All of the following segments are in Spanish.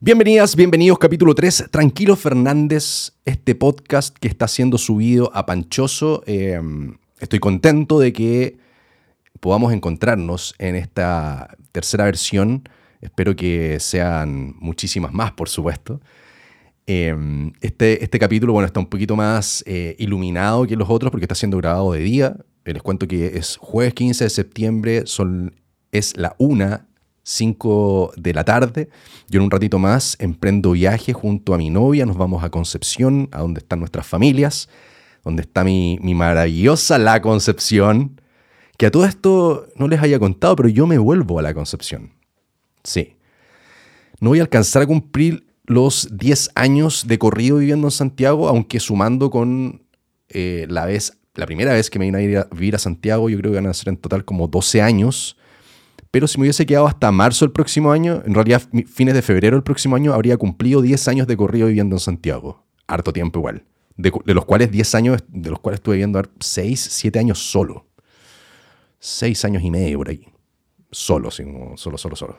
Bienvenidas, bienvenidos, capítulo 3, Tranquilo Fernández, este podcast que está siendo subido a Panchoso. Eh, estoy contento de que podamos encontrarnos en esta tercera versión. Espero que sean muchísimas más, por supuesto. Eh, este, este capítulo, bueno, está un poquito más eh, iluminado que los otros porque está siendo grabado de día. Les cuento que es jueves 15 de septiembre, son, es la una 5 de la tarde. Yo en un ratito más emprendo viaje junto a mi novia, nos vamos a Concepción, a donde están nuestras familias, donde está mi, maravillosa La Concepción, que a todo esto no les haya contado, pero yo me vuelvo a La Concepción. Sí. No voy a alcanzar a cumplir los 10 años de corrido viviendo en Santiago, aunque sumando con eh, la vez, la primera vez que me vine a, ir a vivir a Santiago, yo creo que van a ser en total como 12 años pero si me hubiese quedado hasta marzo del próximo año, en realidad fines de febrero del próximo año, habría cumplido 10 años de corrido viviendo en Santiago. Harto tiempo igual. De, los cuales 10 años, de los cuales estuve viviendo 6, 7 años solo. 6 años y medio por ahí. Solo, solo, solo, solo.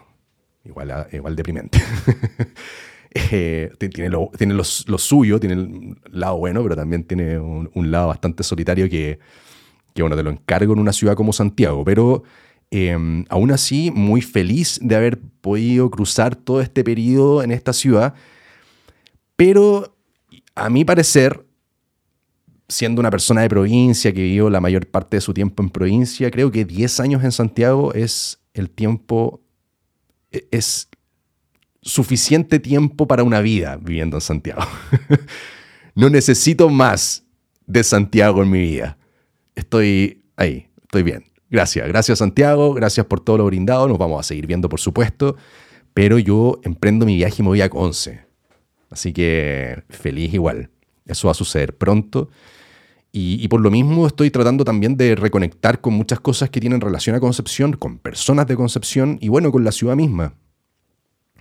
Igual, igual deprimente. Eh, tiene lo, tiene lo, suyo, tiene el lado bueno, pero también tiene un, lado bastante solitario que, que, bueno, te lo encargo en una ciudad como Santiago. Pero Em, aún así, muy feliz de haber podido cruzar todo este periodo en esta ciudad, pero a mi parecer, siendo una persona de provincia que vivió la mayor parte de su tiempo en provincia, creo que 10 años en Santiago es el tiempo, e, es suficiente tiempo para una vida viviendo en Santiago. no necesito más de Santiago en mi vida. Estoy ahí, estoy bien. Gracias, gracias Santiago, gracias por todo lo brindado, nos vamos a seguir viendo por supuesto, pero yo emprendo mi viaje y me voy a Conce. Así que feliz igual, eso va a suceder pronto. Y, por lo mismo estoy tratando también de reconectar con muchas cosas que tienen relación a Concepción, con personas de Concepción y bueno, con la ciudad misma.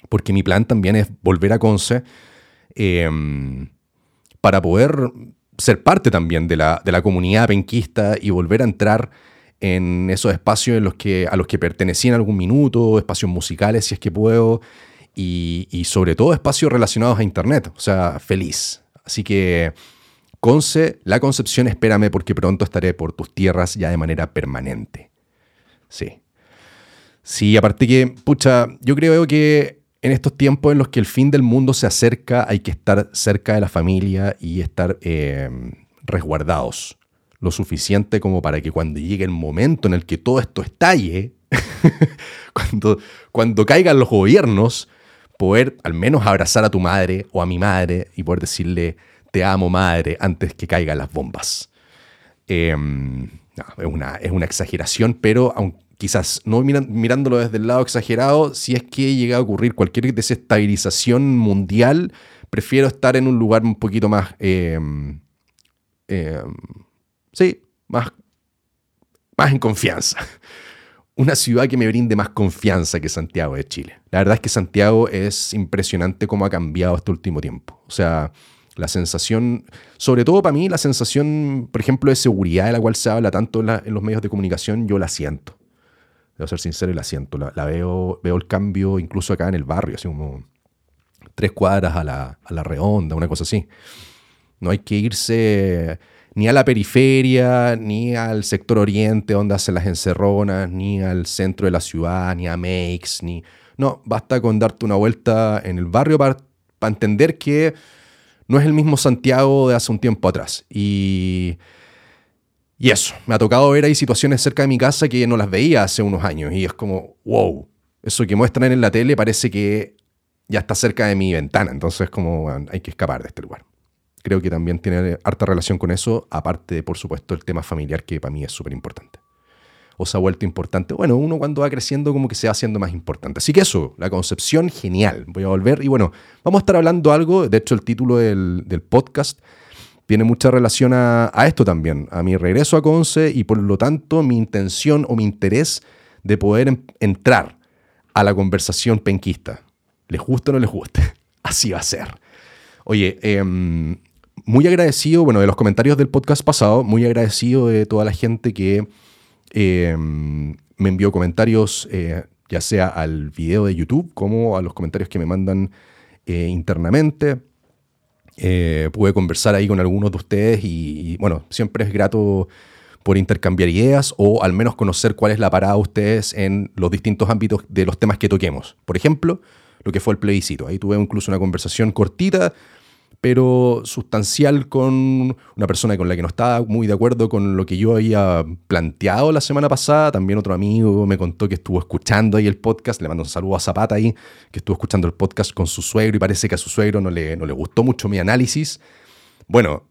Porque mi plan también es volver a Conce em, para poder ser parte también de la, de la comunidad penquista y volver a entrar en esos espacios en los que, a los que pertenecí en algún minuto, espacios musicales si es que puedo, y, sobre todo espacios relacionados a Internet, o sea, feliz. Así que, Conce, la Concepción, espérame porque pronto estaré por tus tierras ya de manera permanente. Sí. Sí, aparte que, pucha, yo creo que en estos tiempos en los que el fin del mundo se acerca, hay que estar cerca de la familia y estar eh, resguardados lo suficiente como para que cuando llegue el momento en el que todo esto estalle, cuando, caigan los gobiernos, poder al menos abrazar a tu madre o a mi madre y poder decirle, te amo madre, antes que caigan las bombas. Em, es, una, es, una, exageración, pero quizás no mirándolo desde el lado exagerado, si es que llega a ocurrir cualquier desestabilización mundial, prefiero estar en un lugar un poquito más... Em, em, Sí, más, más en confianza. Una ciudad que me brinde más confianza que Santiago de Chile. La verdad es que Santiago es impresionante cómo ha cambiado este último tiempo. O sea, la sensación, sobre todo para mí, la sensación, por ejemplo, de seguridad de la cual se habla tanto en, los medios de comunicación, yo la siento. Debo ser sincero y la siento. La, veo, veo el cambio incluso acá en el barrio, así como tres cuadras a la, a la redonda, una cosa así. No hay que irse ni a la periferia, ni al sector oriente donde hacen las encerronas, ni al centro de la ciudad, ni a Makes, ni... No, basta con darte una vuelta en el barrio para, entender que no es el mismo Santiago de hace un tiempo atrás. Y, y eso, me ha tocado ver ahí situaciones cerca de mi casa que no las veía hace unos años. Y es como, wow, eso que muestran en la tele parece que ya está cerca de mi ventana. Entonces, como hay que escapar de este lugar creo que también tiene harta relación con eso, aparte de, por supuesto, el tema familiar que para mí es súper importante. O se ha vuelto importante. Bueno, uno cuando va creciendo como que se va haciendo más importante. Así que eso, la concepción, genial. Voy a volver y bueno, vamos a estar hablando algo, de hecho el título del, podcast tiene mucha relación a, esto también, a mi regreso a Conce y por lo tanto mi intención o mi interés de poder entrar a la conversación penquista. ¿Les gusta o no les guste? Así va a ser. Oye, eh, muy agradecido, bueno, de los comentarios del podcast pasado, muy agradecido de toda la gente que em, me envió comentarios, eh, ya sea al video de YouTube como a los comentarios que me mandan eh, internamente. Eh, pude conversar ahí con algunos de ustedes y, bueno, siempre es grato por intercambiar ideas o al menos conocer cuál es la parada de ustedes en los distintos ámbitos de los temas que toquemos. Por ejemplo, lo que fue el plebiscito. Ahí tuve incluso una conversación cortita pero sustancial con una persona con la que no estaba muy de acuerdo con lo que yo había planteado la semana pasada. También otro amigo me contó que estuvo escuchando ahí el podcast, le mando un saludo a Zapata ahí, que estuvo escuchando el podcast con su suegro y parece que a su suegro no le, no le gustó mucho mi análisis. Bueno,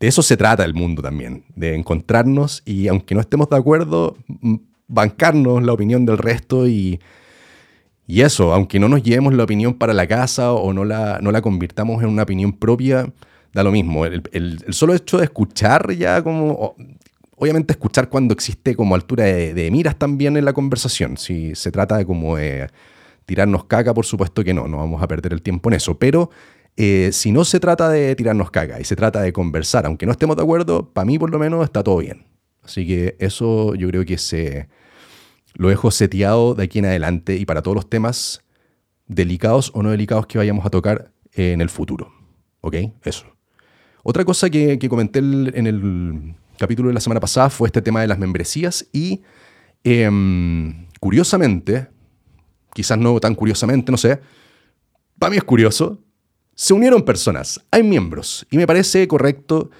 de eso se trata el mundo también, de encontrarnos y aunque no estemos de acuerdo, bancarnos la opinión del resto y y eso, aunque no nos llevemos la opinión para la casa o no la, no la convirtamos en una opinión propia, da lo mismo. El, solo hecho de escuchar ya como... Obviamente escuchar cuando existe como altura de, miras también en la conversación. Si se trata de como tirarnos caca, por supuesto que no, no vamos a perder el tiempo en eso. Pero eh, si no se trata de tirarnos caca y se trata de conversar, aunque no estemos de acuerdo, para mí por lo menos está todo bien. Así que eso yo creo que se lo dejo seteado de aquí en adelante y para todos los temas delicados o no delicados que vayamos a tocar en el futuro. ¿Ok? Eso. Otra cosa que, comenté en el capítulo de la semana pasada fue este tema de las membresías y em, curiosamente, quizás no tan curiosamente, no sé, para mí es curioso, se unieron personas, hay miembros y me parece correcto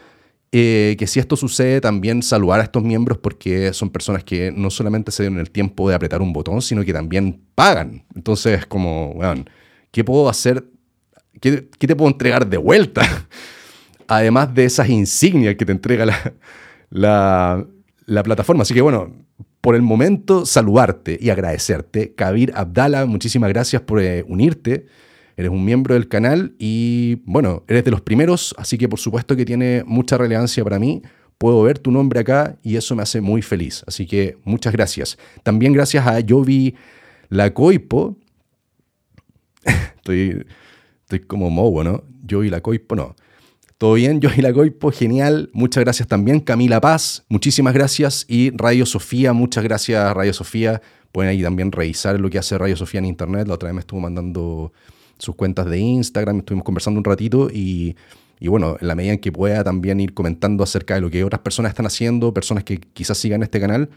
eh, que si esto sucede, también saludar a estos miembros porque son personas que no solamente se dieron el tiempo de apretar un botón, sino que también pagan. Entonces, como, ¿qué puedo hacer? ¿Qué, te puedo entregar de vuelta? Además de esas insignias que te entrega la, la, plataforma. Así que, bueno, por el momento, saludarte y agradecerte. Kabir Abdala, muchísimas gracias por eh, unirte eres un miembro del canal y bueno, eres de los primeros, así que por supuesto que tiene mucha relevancia para mí. Puedo ver tu nombre acá y eso me hace muy feliz. Así que muchas gracias. También gracias a Jovi Lacoipo. estoy, estoy como mobo, ¿no? Jovi Lacoipo, no. Todo bien, Jovi Lacoipo, genial. Muchas gracias también. Camila Paz, muchísimas gracias. Y Radio Sofía, muchas gracias, Radio Sofía. Pueden ahí también revisar lo que hace Radio Sofía en internet. La otra vez me estuvo mandando sus cuentas de Instagram, estuvimos conversando un ratito y, bueno, en la medida en que pueda también ir comentando acerca de lo que otras personas están haciendo, personas que quizás sigan este canal,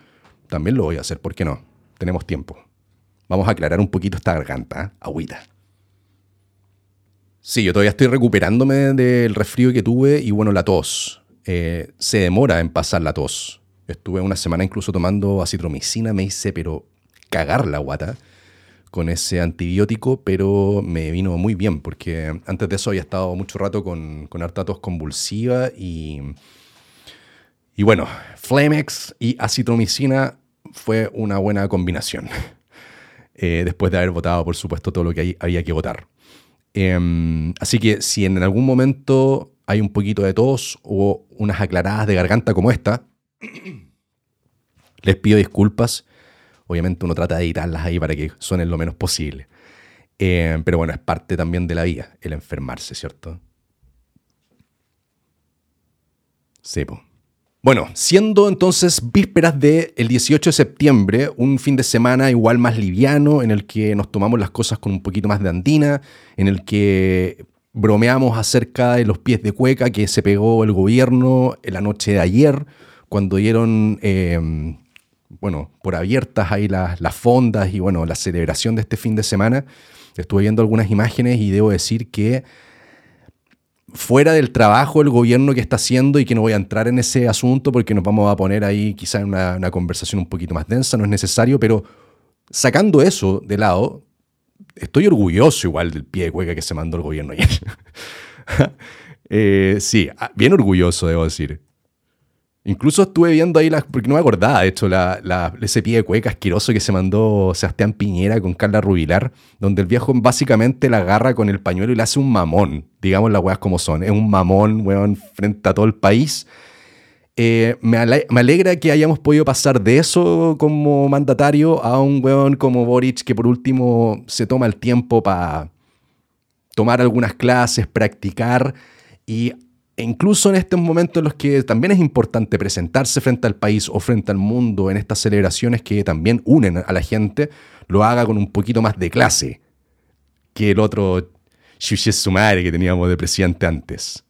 también lo voy a hacer, ¿por qué no? Tenemos tiempo. Vamos a aclarar un poquito esta garganta, ¿eh? agüita. Sí, yo todavía estoy recuperándome del resfrío que tuve y bueno, la tos. Eh, se demora en pasar la tos. Estuve una semana incluso tomando acitromicina, me hice pero cagar la guata con ese antibiótico, pero me vino muy bien porque antes de eso había estado mucho rato con, con harta tos convulsiva y, y bueno, Flamex y acitromicina fue una buena combinación. Eh, después de haber votado, por supuesto, todo lo que había que votar. Em, así que si en algún momento hay un poquito de tos o unas aclaradas de garganta como esta, les pido disculpas Obviamente uno trata de editarlas ahí para que suenen lo menos posible. Eh, pero bueno, es parte también de la vida, el enfermarse, ¿cierto? Sepo. Bueno, siendo entonces vísperas del 18 de septiembre, un fin de semana igual más liviano, en el que nos tomamos las cosas con un poquito más de andina, en el que bromeamos acerca de los pies de cueca que se pegó el gobierno en la noche de ayer, cuando dieron eh, bueno, por abiertas ahí las, las fondas y bueno, la celebración de este fin de semana. Estuve viendo algunas imágenes y debo decir que fuera del trabajo el gobierno que está haciendo y que no voy a entrar en ese asunto porque nos vamos a poner ahí quizá en una, una conversación un poquito más densa, no es necesario, pero sacando eso de lado, estoy orgulloso igual del pie de cueca que se mandó el gobierno ayer. eh, sí, ah, bien orgulloso, debo decir. Incluso estuve viendo ahí, las, porque no me acordaba, de hecho, la, ese pie de cueca asqueroso que se mandó Sebastián Piñera con Carla Rubilar, donde el viejo básicamente la agarra con el pañuelo y le hace un mamón, digamos las weas como son. Es un mamón, weón, frente a todo el país. Eh, me, alegra que hayamos podido pasar de eso como mandatario a un weón como Boric que por último se toma el tiempo para tomar algunas clases, practicar y e incluso en estos momentos en los que también es importante presentarse frente al país o frente al mundo en estas celebraciones que también unen a la gente, lo haga con un poquito más de clase que el otro su madre que teníamos de presidente antes.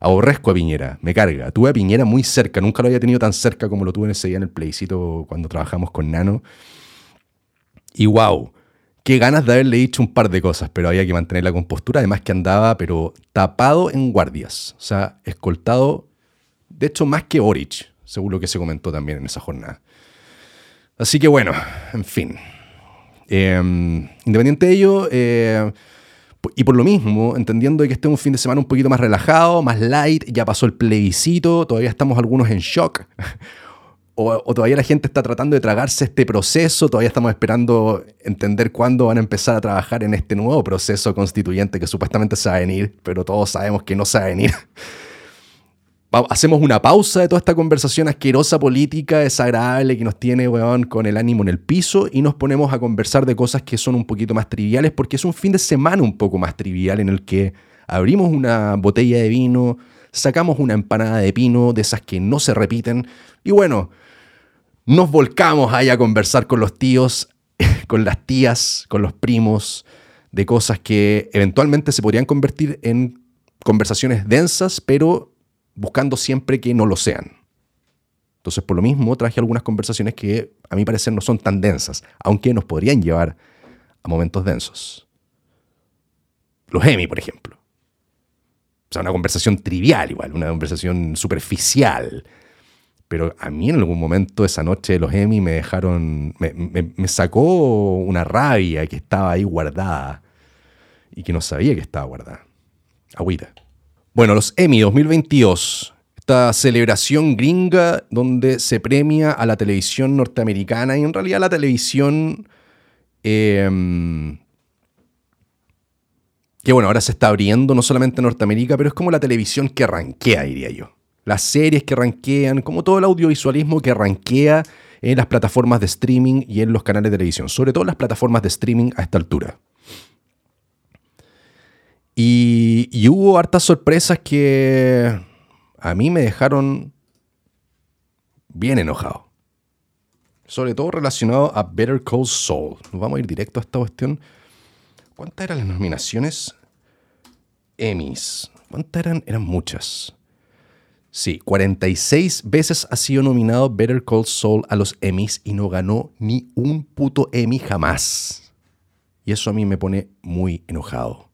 Aborrezco a Piñera, me carga. Tuve a Piñera muy cerca, nunca lo había tenido tan cerca como lo tuve en ese día en el plebiscito cuando trabajamos con Nano. Y wow, qué ganas de haberle dicho un par de cosas, pero había que mantener la compostura. Además que andaba, pero tapado en guardias, o sea, escoltado, de hecho, más que Boric, según lo que se comentó también en esa jornada. Así que bueno, en fin. Em, independiente de ello, eh, y por lo mismo, entendiendo que este es un fin de semana un poquito más relajado, más light, ya pasó el plebiscito, todavía estamos algunos en shock, o, todavía la gente está tratando de tragarse este proceso, todavía estamos esperando entender cuándo van a empezar a trabajar en este nuevo proceso constituyente que supuestamente se va a venir, pero todos sabemos que no se va a venir. Hacemos una pausa de toda esta conversación asquerosa política, desagradable que nos tiene, weón, con el ánimo en el piso y nos ponemos a conversar de cosas que son un poquito más triviales porque es un fin de semana un poco más trivial en el que abrimos una botella de vino, sacamos una empanada de pino de esas que no se repiten y bueno, nos volcamos ahí a conversar con los tíos, con las tías, con los primos, de cosas que eventualmente se podrían convertir en conversaciones densas, pero buscando siempre que no lo sean. Entonces, por lo mismo, traje algunas conversaciones que a mi parecer no son tan densas, aunque nos podrían llevar a momentos densos. Los Emmy, por ejemplo. Sea, una conversación trivial igual, una conversación superficial, pero a mí en algún momento esa noche los Emmy me dejaron, me, sacó una rabia que estaba ahí guardada y que no sabía que estaba guardada. Agüita. Bueno, los Emmy 2022, esta celebración gringa donde se premia a la televisión norteamericana y en realidad la televisión... Em, que bueno, ahora se está abriendo no solamente en Norteamérica, pero es como la televisión que arranquea, diría yo las series que ranquean, como todo el audiovisualismo que ranquea en las plataformas de streaming y en los canales de televisión, sobre todo las plataformas de streaming a esta altura. Y, hubo hartas sorpresas que a mí me dejaron bien enojado. Sobre todo relacionado a Better Call Saul. Nos vamos a ir directo a esta cuestión. ¿Cuántas eran las nominaciones? Emmys. ¿Cuántas eran? Eran muchas. Sí, 46 veces ha sido nominado Better Call Saul a los Emmys y no ganó ni un puto Emmy jamás. Y eso a mí me pone muy enojado.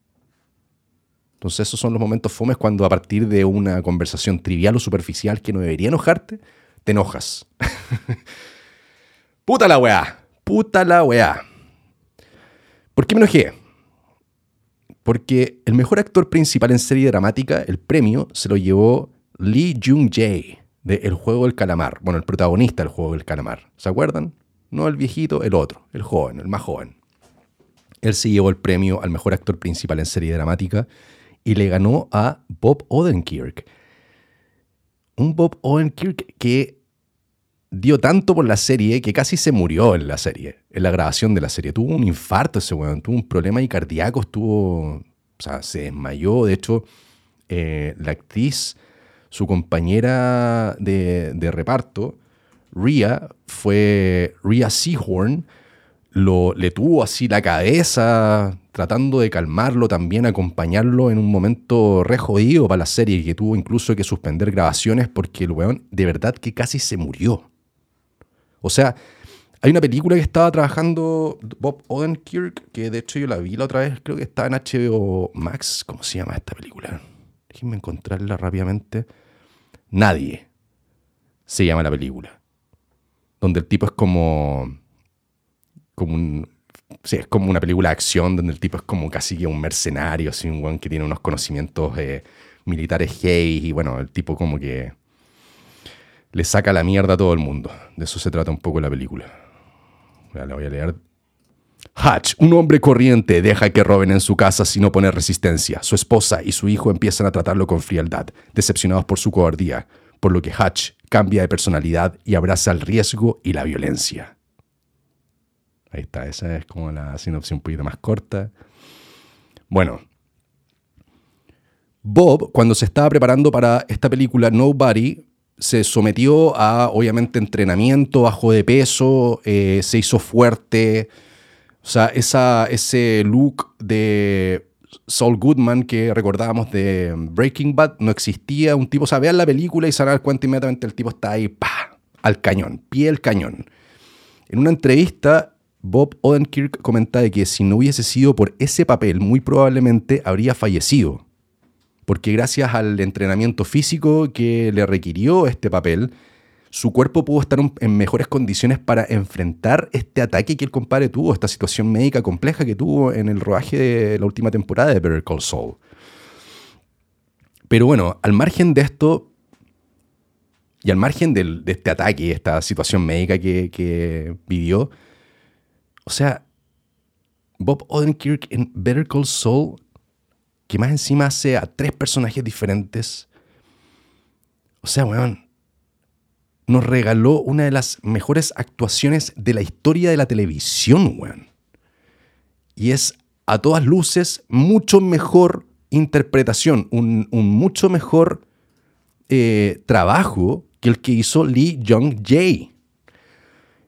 Entonces esos son los momentos fomes cuando a partir de una conversación trivial o superficial que no debería enojarte, te enojas. puta la weá, puta la weá. ¿Por qué me enojé? Porque el mejor actor principal en serie dramática, el premio, se lo llevó Lee Jung-jae de El Juego del Calamar. Bueno, el protagonista del Juego del Calamar. ¿Se acuerdan? No el viejito, el otro, el joven, el más joven. Él se llevó el premio al mejor actor principal en serie dramática y le ganó a Bob Odenkirk. Un Bob Odenkirk que dio tanto por la serie que casi se murió en la serie, en la grabación de la serie. Tuvo un infarto ese weón, tuvo un problema cardíaco, estuvo, o sea, se desmayó. De hecho, eh, la actriz su compañera de, reparto, Rhea, fue Rhea Seahorn, lo, le tuvo así la cabeza, tratando de calmarlo, también acompañarlo en un momento re jodido para la serie, que tuvo incluso que suspender grabaciones porque el weón de verdad que casi se murió. O sea, hay una película que estaba trabajando Bob Odenkirk, que de hecho yo la vi la otra vez, creo que está en HBO Max. ¿Cómo se llama esta película? Déjenme encontrarla rápidamente. Nadie se llama la película. Donde el tipo es como. como un. Sí, es como una película de acción donde el tipo es como casi que un mercenario, así un buen que tiene unos conocimientos eh, militares gay y bueno, el tipo como que le saca la mierda a todo el mundo. De eso se trata un poco la película. La voy a leer Hatch, un hombre corriente, deja que roben en su casa sin oponer resistencia. Su esposa y su hijo empiezan a tratarlo con frialdad, decepcionados por su cobardía, por lo que Hatch cambia de personalidad y abraza el riesgo y la violencia. Ahí está, esa es como la sinopsis un poquito más corta. Bueno, Bob, cuando se estaba preparando para esta película Nobody, se sometió a, obviamente, entrenamiento bajo de peso, eh, se hizo fuerte, o sea, esa, ese look de Saul Goodman que recordábamos de Breaking Bad no existía. Un tipo, o sea, vean la película y se dar cuenta inmediatamente el tipo está ahí, pa, al cañón, pie al cañón. En una entrevista, Bob Odenkirk comentaba que si no hubiese sido por ese papel, muy probablemente habría fallecido. Porque gracias al entrenamiento físico que le requirió este papel, su cuerpo pudo estar en mejores condiciones para enfrentar este ataque que el compadre tuvo, esta situación médica compleja que tuvo en el rodaje de la última temporada de Better Call Saul. Pero bueno, al margen de esto, y al margen de este ataque, esta situación médica que, que vivió, o sea, Bob Odenkirk en Better Call Saul, que más encima hace a tres personajes diferentes. O sea, weón, nos regaló una de las mejores actuaciones de la historia de la televisión, weón. Y es a todas luces mucho mejor interpretación, un, mucho mejor eh, trabajo que el que hizo Lee Jong-jae.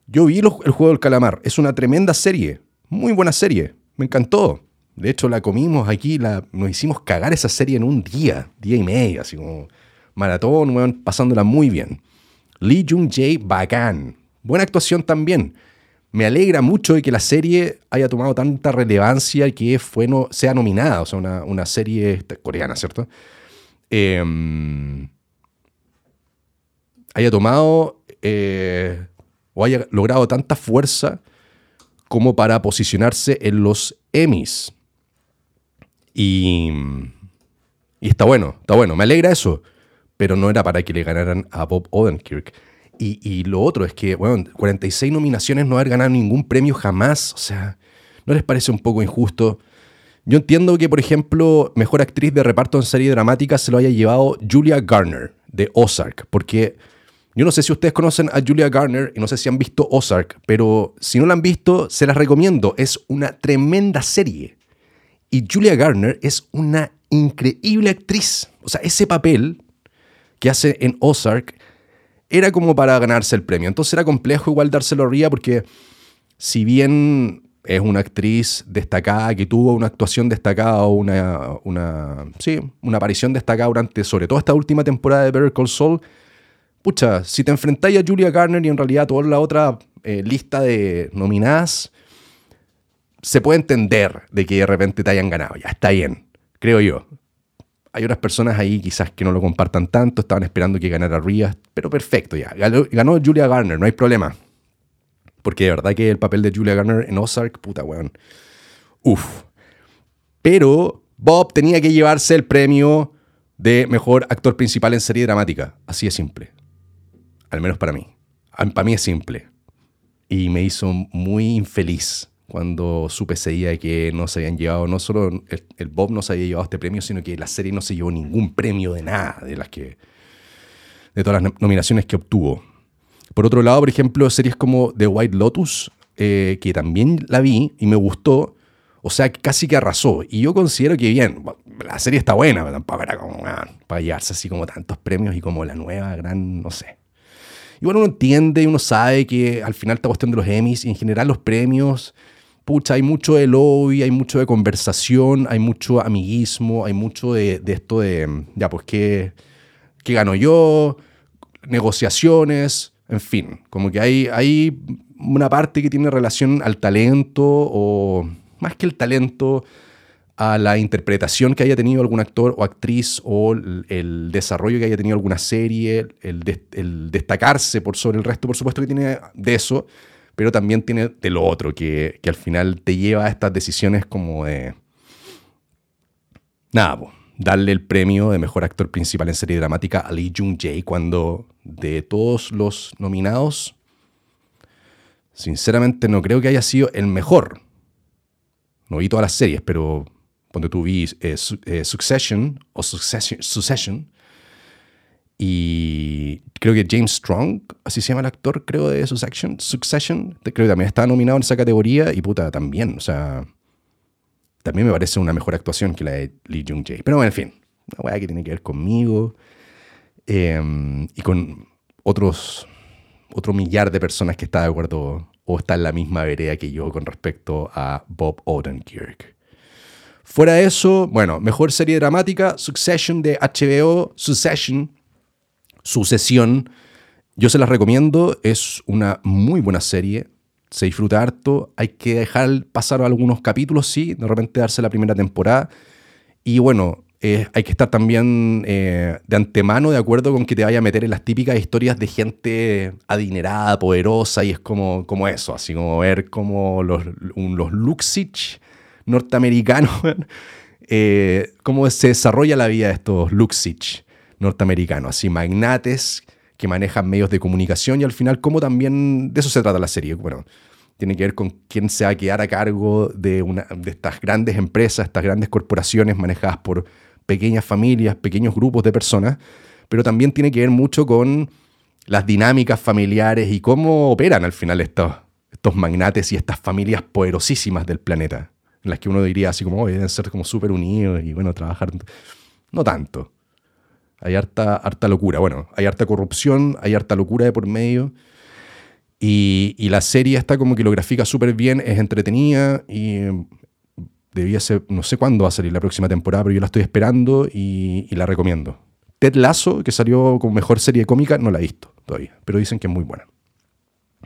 Yo vi el juego del calamar, es una tremenda serie, muy buena serie, me encantó. De hecho, la comimos aquí, la, nos hicimos cagar esa serie en un día, día y medio, así como maratón, pasándola muy bien. Lee Jung-jae, bacán. Buena actuación también. Me alegra mucho de que la serie haya tomado tanta relevancia y que fue no, sea nominada, o sea, una, serie coreana, ¿cierto? Em, haya tomado eh, o haya logrado tanta fuerza como para posicionarse en los Emmys. Y, y está bueno, está bueno, me alegra eso pero no era para que le ganaran a Bob Odenkirk. Y, lo otro es que, bueno, 46 nominaciones no haber ganado ningún premio jamás, o sea, ¿no les parece un poco injusto? Yo entiendo que, por ejemplo, mejor actriz de reparto en serie dramática se lo haya llevado Julia Garner de Ozark, porque yo no sé si ustedes conocen a Julia Garner y no sé si han visto Ozark, pero si no la han visto, se las recomiendo. Es una tremenda serie. Y Julia Garner es una increíble actriz. O sea, ese papel que hace en Ozark era como para ganarse el premio. Entonces era complejo igual dárselo a Ria porque si bien es una actriz destacada, que tuvo una actuación destacada o una, una, sí, una aparición destacada durante sobre todo esta última temporada de Better Call Saul, pucha, si te enfrentáis a Julia Garner y en realidad toda la otra eh, lista de nominadas, se puede entender de que de repente te hayan ganado. Ya está bien, creo yo. Hay otras personas ahí quizás que no lo compartan tanto, estaban esperando que ganara Ria, pero perfecto ya. Ganó, Julia Garner, no hay problema. Porque de verdad que el papel de Julia Garner en Ozark, puta weón. Uf. Pero Bob tenía que llevarse el premio de mejor actor principal en serie dramática. Así es simple. Al menos para mí. Para mí es simple. Y me hizo muy infeliz cuando supe que no se habían llevado, no solo el, Bob no se había llevado este premio, sino que la serie no se llevó ningún premio de nada, de las que de todas las nominaciones que obtuvo. Por otro lado, por ejemplo, series como The White Lotus, eh, que también la vi y me gustó, o sea, casi que arrasó. Y yo considero que bien, la serie está buena, pero tampoco era como ah, para llevarse así como tantos premios y como la nueva gran, no sé. Y bueno, uno entiende y uno sabe que al final esta cuestión de los Emmys y en general los premios pucha, hay mucho de lobby, hay mucho de conversación, hay mucho amiguismo, hay mucho de, esto de, ya, pues, ¿qué, ¿qué, gano yo? Negociaciones, en fin, como que hay, hay una parte que tiene relación al talento o más que el talento, a la interpretación que haya tenido algún actor o actriz o el, desarrollo que haya tenido alguna serie, el, el, destacarse por sobre el resto, por supuesto que tiene de eso, pero también tiene de lo otro, que, al final te lleva a estas decisiones como de... Nada, darle el premio de mejor actor principal en serie dramática a Lee Jung-jae cuando de todos los nominados, sinceramente no creo que haya sido el mejor. No vi todas las series, pero cuando tú vi eh, eh, Succession o Succession y creo que James Strong, así se llama el actor, creo, de Succession, Succession creo que también está nominado en esa categoría y puta, también, o sea, también me parece una mejor actuación que la de Lee Jung-jae. Pero bueno, en fin, una weá que tiene que ver conmigo em, y con otros, otro millar de personas que está de acuerdo o está en la misma vereda que yo con respecto a Bob Odenkirk. Fuera de eso, bueno, mejor serie dramática, Succession de HBO, Succession, Sucesión. Yo se las recomiendo, es una muy buena serie, se disfruta harto, hay que dejar pasar algunos capítulos, sí, de repente darse la primera temporada. Y bueno, eh, hay que estar también eh, de antemano de acuerdo con que te vaya a meter en las típicas historias de gente adinerada, poderosa, y es como, como eso, así como ver como los, los Luxich norteamericanos, eh, cómo se desarrolla la vida de estos Luxich norteamericanos, así magnates que manejan medios de comunicación y al final cómo también de eso se trata la serie. Bueno, tiene que ver con quién se va a quedar a cargo de, una, de estas grandes empresas, estas grandes corporaciones manejadas por pequeñas familias, pequeños grupos de personas, pero también tiene que ver mucho con las dinámicas familiares y cómo operan al final estos, estos magnates y estas familias poderosísimas del planeta, en las que uno diría así como, deben ser como súper unidos y bueno, trabajar. No tanto. Hay harta, harta locura. Bueno, hay harta corrupción, hay harta locura de por medio. Y, la serie está como que lo grafica súper bien, es entretenida y debía ser, no sé cuándo va a salir la próxima temporada, pero yo la estoy esperando y, la recomiendo. Ted Lasso, que salió como mejor serie cómica, no la he visto todavía, pero dicen que es muy buena.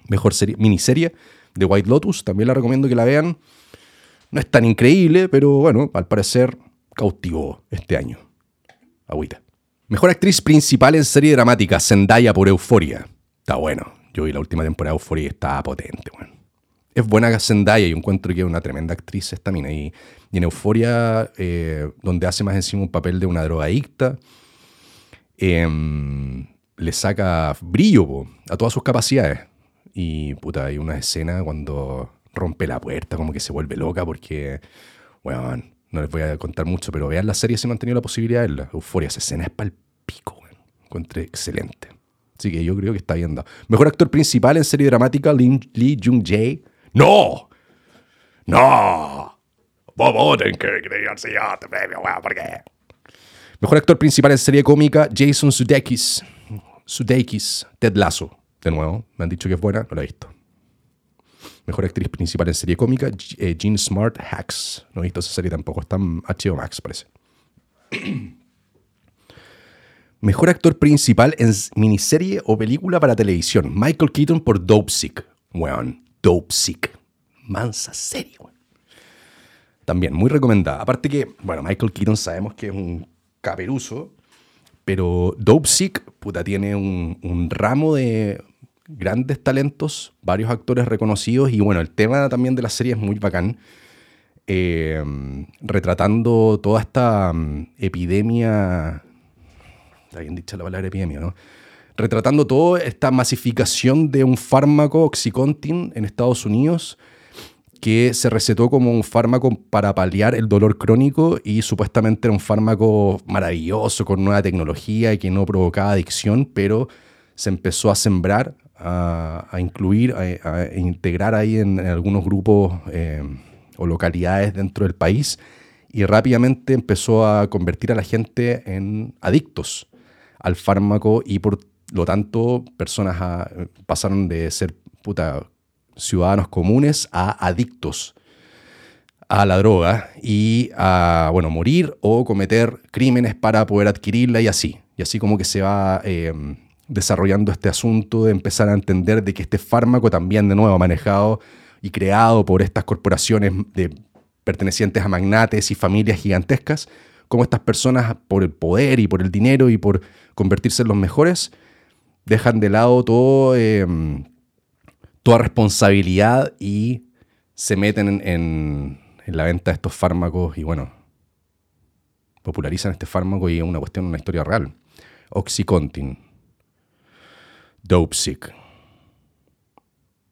Mejor serie, miniserie de White Lotus, también la recomiendo que la vean. No es tan increíble, pero bueno, al parecer cautivó este año. Agüita. Mejor actriz principal en serie dramática, Zendaya por Euforia. Está bueno. Yo vi la última temporada de Euforia y estaba potente, bueno. Es buena Zendaya y encuentro que es una tremenda actriz esta mina. Y, en Euforia, eh, donde hace más encima un papel de una drogadicta, em, le saca brillo a todas sus capacidades. Y puta, hay una escena cuando rompe la puerta, como que se vuelve loca porque, bueno, no les voy a contar mucho, pero vean la serie si no han tenido la posibilidad de verla. Euforia, esa escena es para el pico, güey. Encontré excelente. Así que yo creo que está viendo. Mejor actor principal en serie dramática, Lee Jung-jae. ¡No! ¡No! Bobo, que premio, ¿por qué? Mejor actor principal en serie cómica, Jason Sudeikis. Sudeikis, Ted Lasso. De nuevo, me han dicho que es buena, no la he visto. Mejor actriz principal en serie cómica, eh, Jean Smart Hacks. No he visto esa serie tampoco, está en HBO Max, parece. Mejor actor principal en miniserie o película para televisión, Michael Keaton por Dope Sick. Weón, Dope Sick. Mansa serie, weón. También, muy recomendada. Aparte que, bueno, Michael Keaton sabemos que es un caperuso, pero Dope Sick, puta, tiene un ramo de grandes talentos, varios actores reconocidos y bueno, el tema también de la serie es muy bacán, eh, retratando toda esta mm, epidemia, está bien dicha la palabra epidemia, ¿no? Retratando toda esta masificación de un fármaco, Oxycontin, en Estados Unidos, que se recetó como un fármaco para paliar el dolor crónico y supuestamente era un fármaco maravilloso con nueva tecnología y que no provocaba adicción, pero se empezó a sembrar a, incluir, a, integrar ahí en, algunos grupos eh, o localidades dentro del país y rápidamente empezó a convertir a la gente en adictos al fármaco y por lo tanto personas pasaron de ser ciudadanos comunes a adictos a la droga y a bueno, morir o cometer crímenes para poder adquirirla y así. Y así como que se va eh, desarrollando este asunto de empezar a entender de que este fármaco también de nuevo manejado y creado por estas corporaciones de, pertenecientes a magnates y familias gigantescas, como estas personas por el poder y por el dinero y por convertirse en los mejores, dejan de lado em, toda responsabilidad y se meten en, en la venta de estos fármacos y bueno, popularizan este fármaco y es una cuestión, una historia real. Oxycontin, Dope Sick.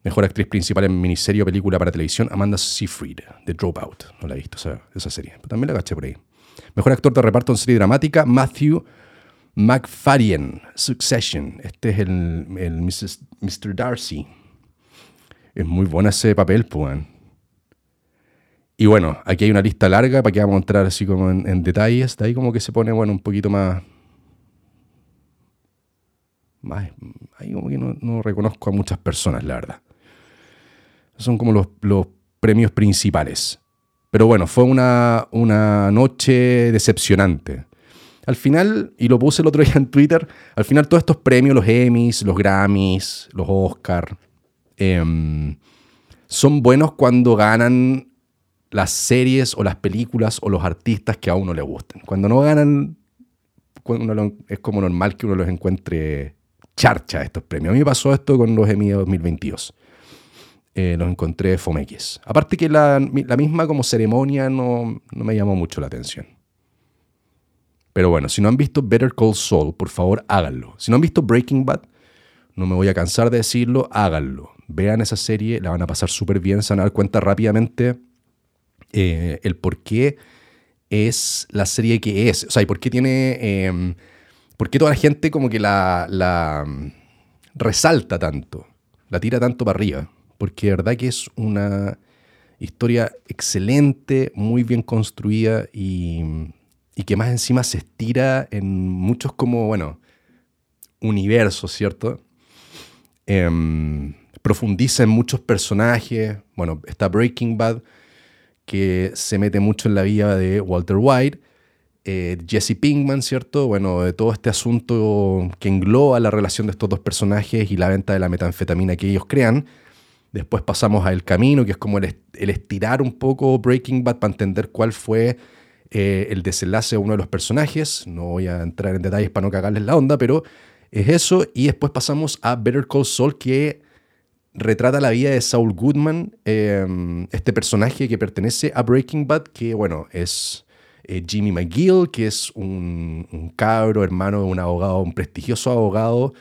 Mejor actriz principal en miniserie o película para televisión, Amanda Seyfried, de Dropout. No la he visto esa, serie, pero también la caché por ahí. Mejor actor de reparto en serie dramática, Matthew McFadden, Succession. Este es el, el Mr. Darcy. Es muy bueno ese papel, pues. Y bueno, aquí hay una lista larga para que vamos a entrar así como en, en detalles. De ahí como que se pone, bueno, un poquito más, ahí como que no, reconozco a muchas personas, la verdad. Son como los, premios principales. Pero bueno, fue una, una noche decepcionante. Al final, y lo puse el otro día en Twitter, al final todos estos premios, los Emmys, los Grammys, los Oscar, em, son buenos cuando ganan las series o las películas o los artistas que a uno le gusten. Cuando no ganan, es como normal que uno los encuentre charcha estos premios. A mí me pasó esto con los Emmy 2022. Eh, los encontré fomeques. Aparte que la, misma como ceremonia no, no me llamó mucho la atención. Pero bueno, si no han visto Better Call Saul, por favor háganlo. Si no han visto Breaking Bad, no me voy a cansar de decirlo, háganlo. Vean esa serie, la van a pasar súper bien, se van a dar cuenta rápidamente eh, el por qué es la serie que es. O sea, y por qué tiene... Em, por qué toda la gente como que la, mm, resalta tanto, la tira tanto para arriba. Porque de verdad que es una historia excelente, muy bien construida y, y que más encima se estira en muchos como, bueno, universos, ¿cierto? Em, profundiza en muchos personajes. Bueno, está Breaking Bad, que se mete mucho en la vida de Walter White. Eh, Jesse Pinkman, ¿cierto? Bueno, de todo este asunto que engloba la relación de estos dos personajes y la venta de la metanfetamina que ellos crean. Después pasamos a El Camino, que es como el, estirar un poco Breaking Bad para entender cuál fue eh, el desenlace de uno de los personajes. No voy a entrar en detalles para no cagarles la onda, pero es eso. Y después pasamos a Better Call Saul, que retrata la vida de Saul Goodman, em, este personaje que pertenece a Breaking Bad, que bueno, es eh, Jimmy McGill, que es un, cabro, hermano de un abogado, un prestigioso abogado,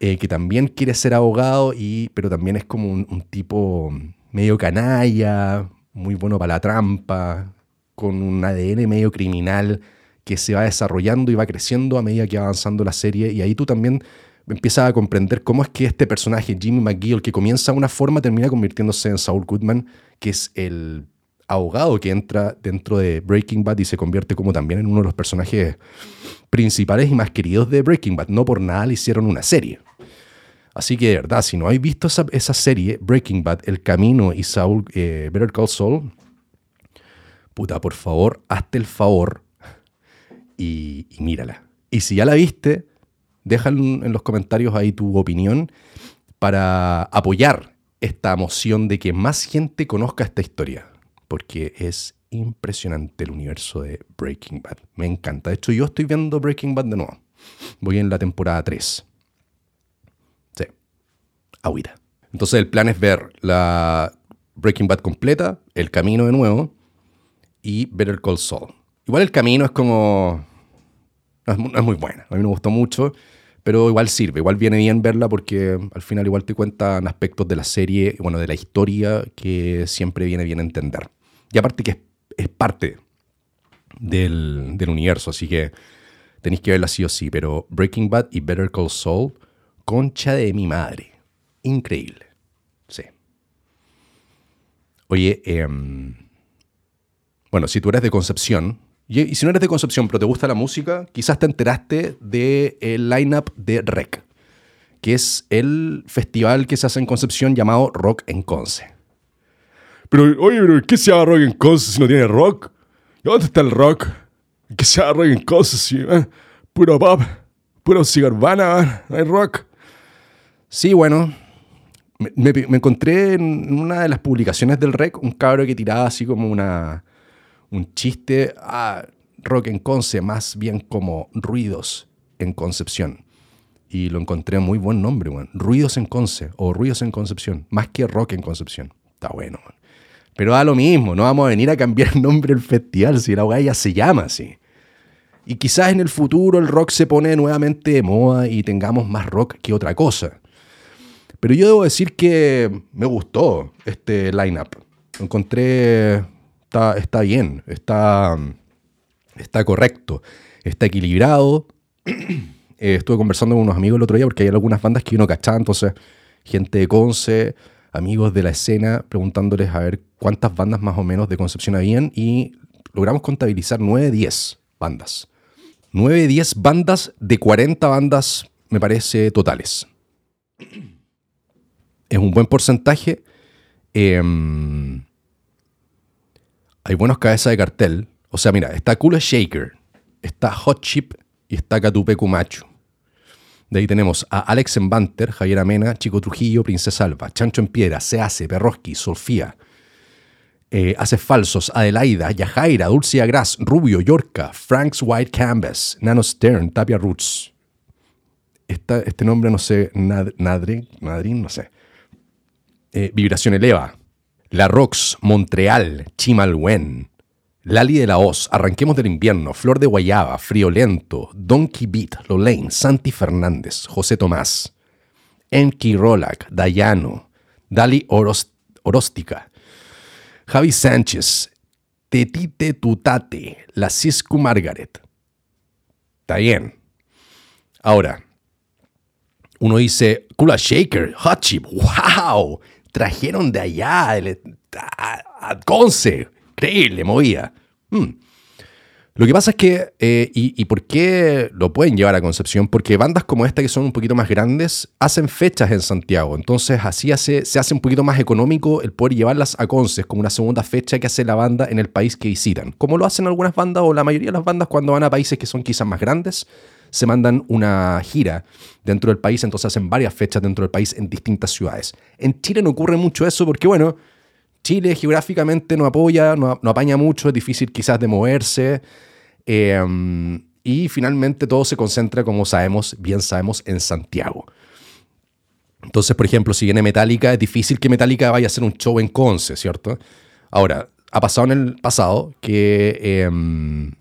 eh, que también quiere ser abogado, y, pero también es como un, tipo medio canalla, muy bueno para la trampa, con un ADN medio criminal que se va desarrollando y va creciendo a medida que va avanzando la serie, y ahí tú también empieza a comprender cómo es que este personaje, Jimmy McGill, que comienza de una forma, termina convirtiéndose en Saul Goodman, que es el abogado que entra dentro de Breaking Bad y se convierte como también en uno de los personajes principales y más queridos de Breaking Bad. No por nada le hicieron una serie. Así que de verdad, si no habéis visto esa, serie, Breaking Bad, El Camino y Saul, eh, Better Call Saul, puta, por favor, hazte el favor y mírala. Y si ya la viste, Deja en los comentarios ahí tu opinión para apoyar esta moción de que más gente conozca esta historia, porque es impresionante el universo de Breaking Bad. Me encanta. De hecho, yo estoy viendo Breaking Bad de nuevo. Voy en la temporada 3. Sí. Agüita. Entonces el plan es ver la Breaking Bad completa, El Camino de nuevo y Better Call Saul. Igual El Camino es como... No es, muy buena. A mí me gustó mucho. Pero igual sirve, igual viene bien verla porque al final igual te cuentan aspectos de la serie, bueno, de la historia que siempre viene bien entender. Y aparte que es, parte del, del, universo, así que tenéis que verla sí o sí. Pero Breaking Bad y Better Call Saul, concha de mi madre. Increíble. Sí. Oye, em, bueno, si tú eres de Concepción, y, si no eres de Concepción, pero te gusta la música, quizás te enteraste del el lineup de REC, que es el festival que se hace en Concepción llamado Rock en Conce. Pero, oye, pero ¿qué se llama Rock en Conce si no tiene rock? ¿Y dónde está el rock? ¿Qué se llama Rock en Conce si eh? puro pop, puro cigarvana, no hay rock? Sí, bueno, me, encontré en una de las publicaciones del REC un cabro que tiraba así como una, un chiste a rock en Conce, más bien como ruidos en Concepción. Y lo encontré muy buen nombre, bueno. Ruidos en Conce o Ruidos en Concepción, más que rock en Concepción. Está bueno, Pero da lo mismo, no vamos a venir a cambiar el nombre del festival si la weá ya se llama así. Y quizás en el futuro el rock se pone nuevamente de moda y tengamos más rock que otra cosa. Pero yo debo decir que me gustó este lineup. Encontré está, bien, está, está correcto, está equilibrado. Eh, estuve conversando con unos amigos el otro día porque hay algunas bandas que uno cachaba, entonces gente de Conce, amigos de la escena, preguntándoles a ver cuántas bandas más o menos de Concepción habían y logramos contabilizar 9, 10 bandas. 9, 10 bandas de 40 bandas, me parece, totales. Es un buen porcentaje. Eh, hay buenos cabezas de cartel. O sea, mira, está Kula Shaker, está Hot Chip y está Catupecu Machu. De ahí tenemos a Alex Embanter, Javier Amena, Chico Trujillo, Princesa Alba, Chancho en Piedra, Seace, Perroski, Sofía, eh, Hace Falsos, Adelaida, Yajaira, Dulcia Gras, Rubio, Yorca, Frank's White Canvas, Nano Stern, Tapia Roots. este nombre no sé, Nadrin, no sé. Eh, Vibración Eleva, La Rox, Montreal, Chimalwen, Lali de la Hoz, Arranquemos del Invierno, Flor de Guayaba, Friolento, Donkey Beat, Lolaine, Santi Fernández, José Tomás, Enki Rolak, Dayano, Dali Oróstica, Javi Sánchez, Tetite Tutate, La Cisco Margaret. Está bien. Ahora, uno dice, Kula Shaker, Hot Chip, wow, trajeron de allá a, Conce, increíble, movía. Hmm. Lo que pasa es que, eh, y, por qué lo pueden llevar a Concepción? Porque bandas como esta, que son un poquito más grandes, hacen fechas en Santiago. Entonces, así hace, se hace un poquito más económico el poder llevarlas a Conces como una segunda fecha que hace la banda en el país que visitan. Como lo hacen algunas bandas o la mayoría de las bandas cuando van a países que son quizás más grandes, se mandan una gira dentro del país, entonces hacen varias fechas dentro del país en distintas ciudades. En Chile no ocurre mucho eso porque, bueno, Chile geográficamente no apoya, no, apaña mucho, es difícil quizás de moverse. Em, y finalmente todo se concentra, como sabemos, bien sabemos, en Santiago. Entonces, por ejemplo, si viene Metallica, es difícil que Metallica vaya a hacer un show en Conce, ¿cierto? Ahora, ha pasado en el pasado que em,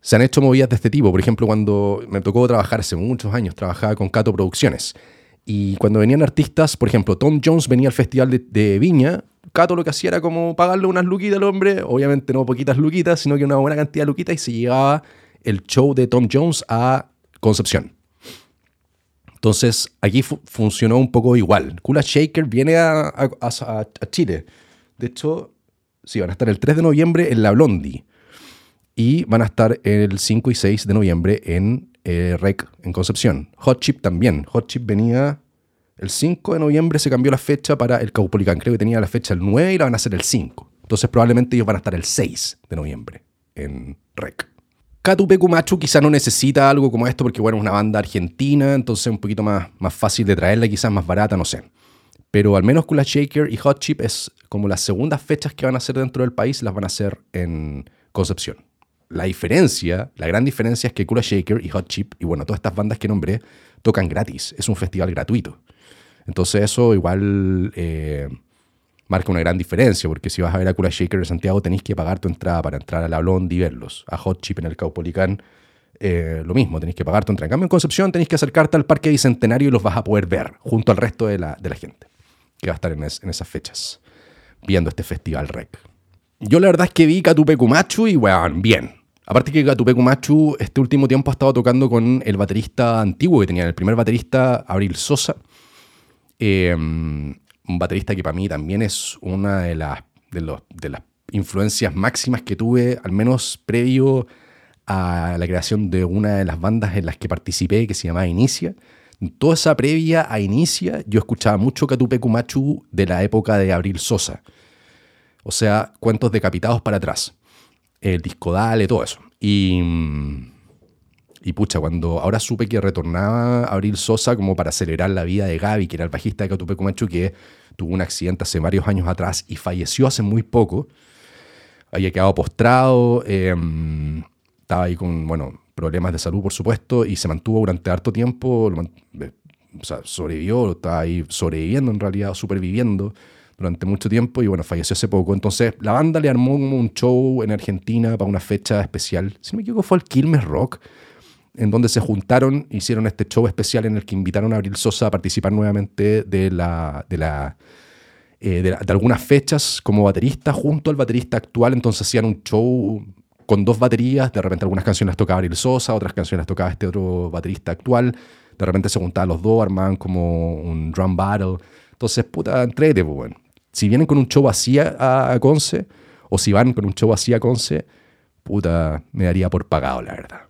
se han hecho movidas de este tipo. Por ejemplo, cuando me tocó trabajar hace muchos años, trabajaba con Cato Producciones. Y cuando venían artistas, por ejemplo, Tom Jones venía al festival de, Viña, Cato lo que hacía era como pagarle unas luquitas al hombre, obviamente no poquitas luquitas, sino que una buena cantidad de luquitas y se llevaba el show de Tom Jones a Concepción. Entonces, aquí funcionó un poco igual. Kula Shaker viene a, a, Chile. De hecho, sí, van a estar el 3 de noviembre en La Blondie y van a estar el 5 y 6 de noviembre en eh, REC en Concepción. Hot Chip también. Hot Chip venía el 5 de noviembre, se cambió la fecha para el Caupolicán. Creo que tenía la fecha el 9 y la van a hacer el 5. Entonces probablemente ellos van a estar el 6 de noviembre en REC. Catupecu Machu quizás no necesita algo como esto porque bueno, es una banda argentina, entonces es un poquito más, más fácil de traerla, quizás más barata, no sé. Pero al menos con la Shaker y Hot Chip es como las segundas fechas que van a hacer dentro del país, las van a hacer en Concepción la diferencia, la gran diferencia es que Kula Shaker y Hot Chip, y bueno, todas estas bandas que nombré, tocan gratis. Es un festival gratuito. Entonces eso igual eh, marca una gran diferencia, porque si vas a ver a Kula Shaker de Santiago tenéis que pagar tu entrada para entrar a la Blondie y verlos. A Hot Chip en el Caupolicán, eh, lo mismo, tenéis que pagar tu entrada. En cambio, en Concepción tenéis que acercarte al Parque Bicentenario y los vas a poder ver junto al resto de la, gente que va a estar en, en esas fechas viendo este festival REC. Yo la verdad es que vi Catupecu Machu y, weón, bien. Aparte que Catupecu Machu este último tiempo ha estado tocando con el baterista antiguo que tenía, el primer baterista, Abril Sosa. Em, un baterista que para mí también es una de las, de, las influencias máximas que tuve, al menos previo a la creación de una de las bandas en las que participé, que se llamaba Inicia. toda esa previa a Inicia, yo escuchaba mucho Catupecu Machu de la época de Abril Sosa o sea, cuentos decapitados para atrás. El disco Dale, todo eso. Y, y pucha, cuando ahora supe que retornaba Abril Sosa como para acelerar la vida de Gaby, que era el bajista de Catupecu Machu, que tuvo un accidente hace varios años atrás y falleció hace muy poco. Había quedado postrado, em, estaba ahí con, bueno, problemas de salud, por supuesto, y se mantuvo durante harto tiempo, eh, o sea, sobrevivió, estaba ahí sobreviviendo en realidad, superviviendo durante mucho tiempo y bueno, falleció hace poco. Entonces la banda le armó un show en Argentina para una fecha especial. Si no me equivoco fue el Quilmes Rock, en donde se juntaron, hicieron este show especial en el que invitaron a Abril Sosa a participar nuevamente de la... De la eh, de, algunas fechas como baterista junto al baterista actual, entonces hacían un show con dos baterías, de repente algunas canciones las tocaba Abril Sosa, otras canciones las tocaba este otro baterista actual, de repente se juntaban los dos, armaban como un drum battle, entonces puta, entrete, pues bueno si vienen con un show así a, Conce, o si van con un show así a Conce, puta, me daría por pagado, la verdad.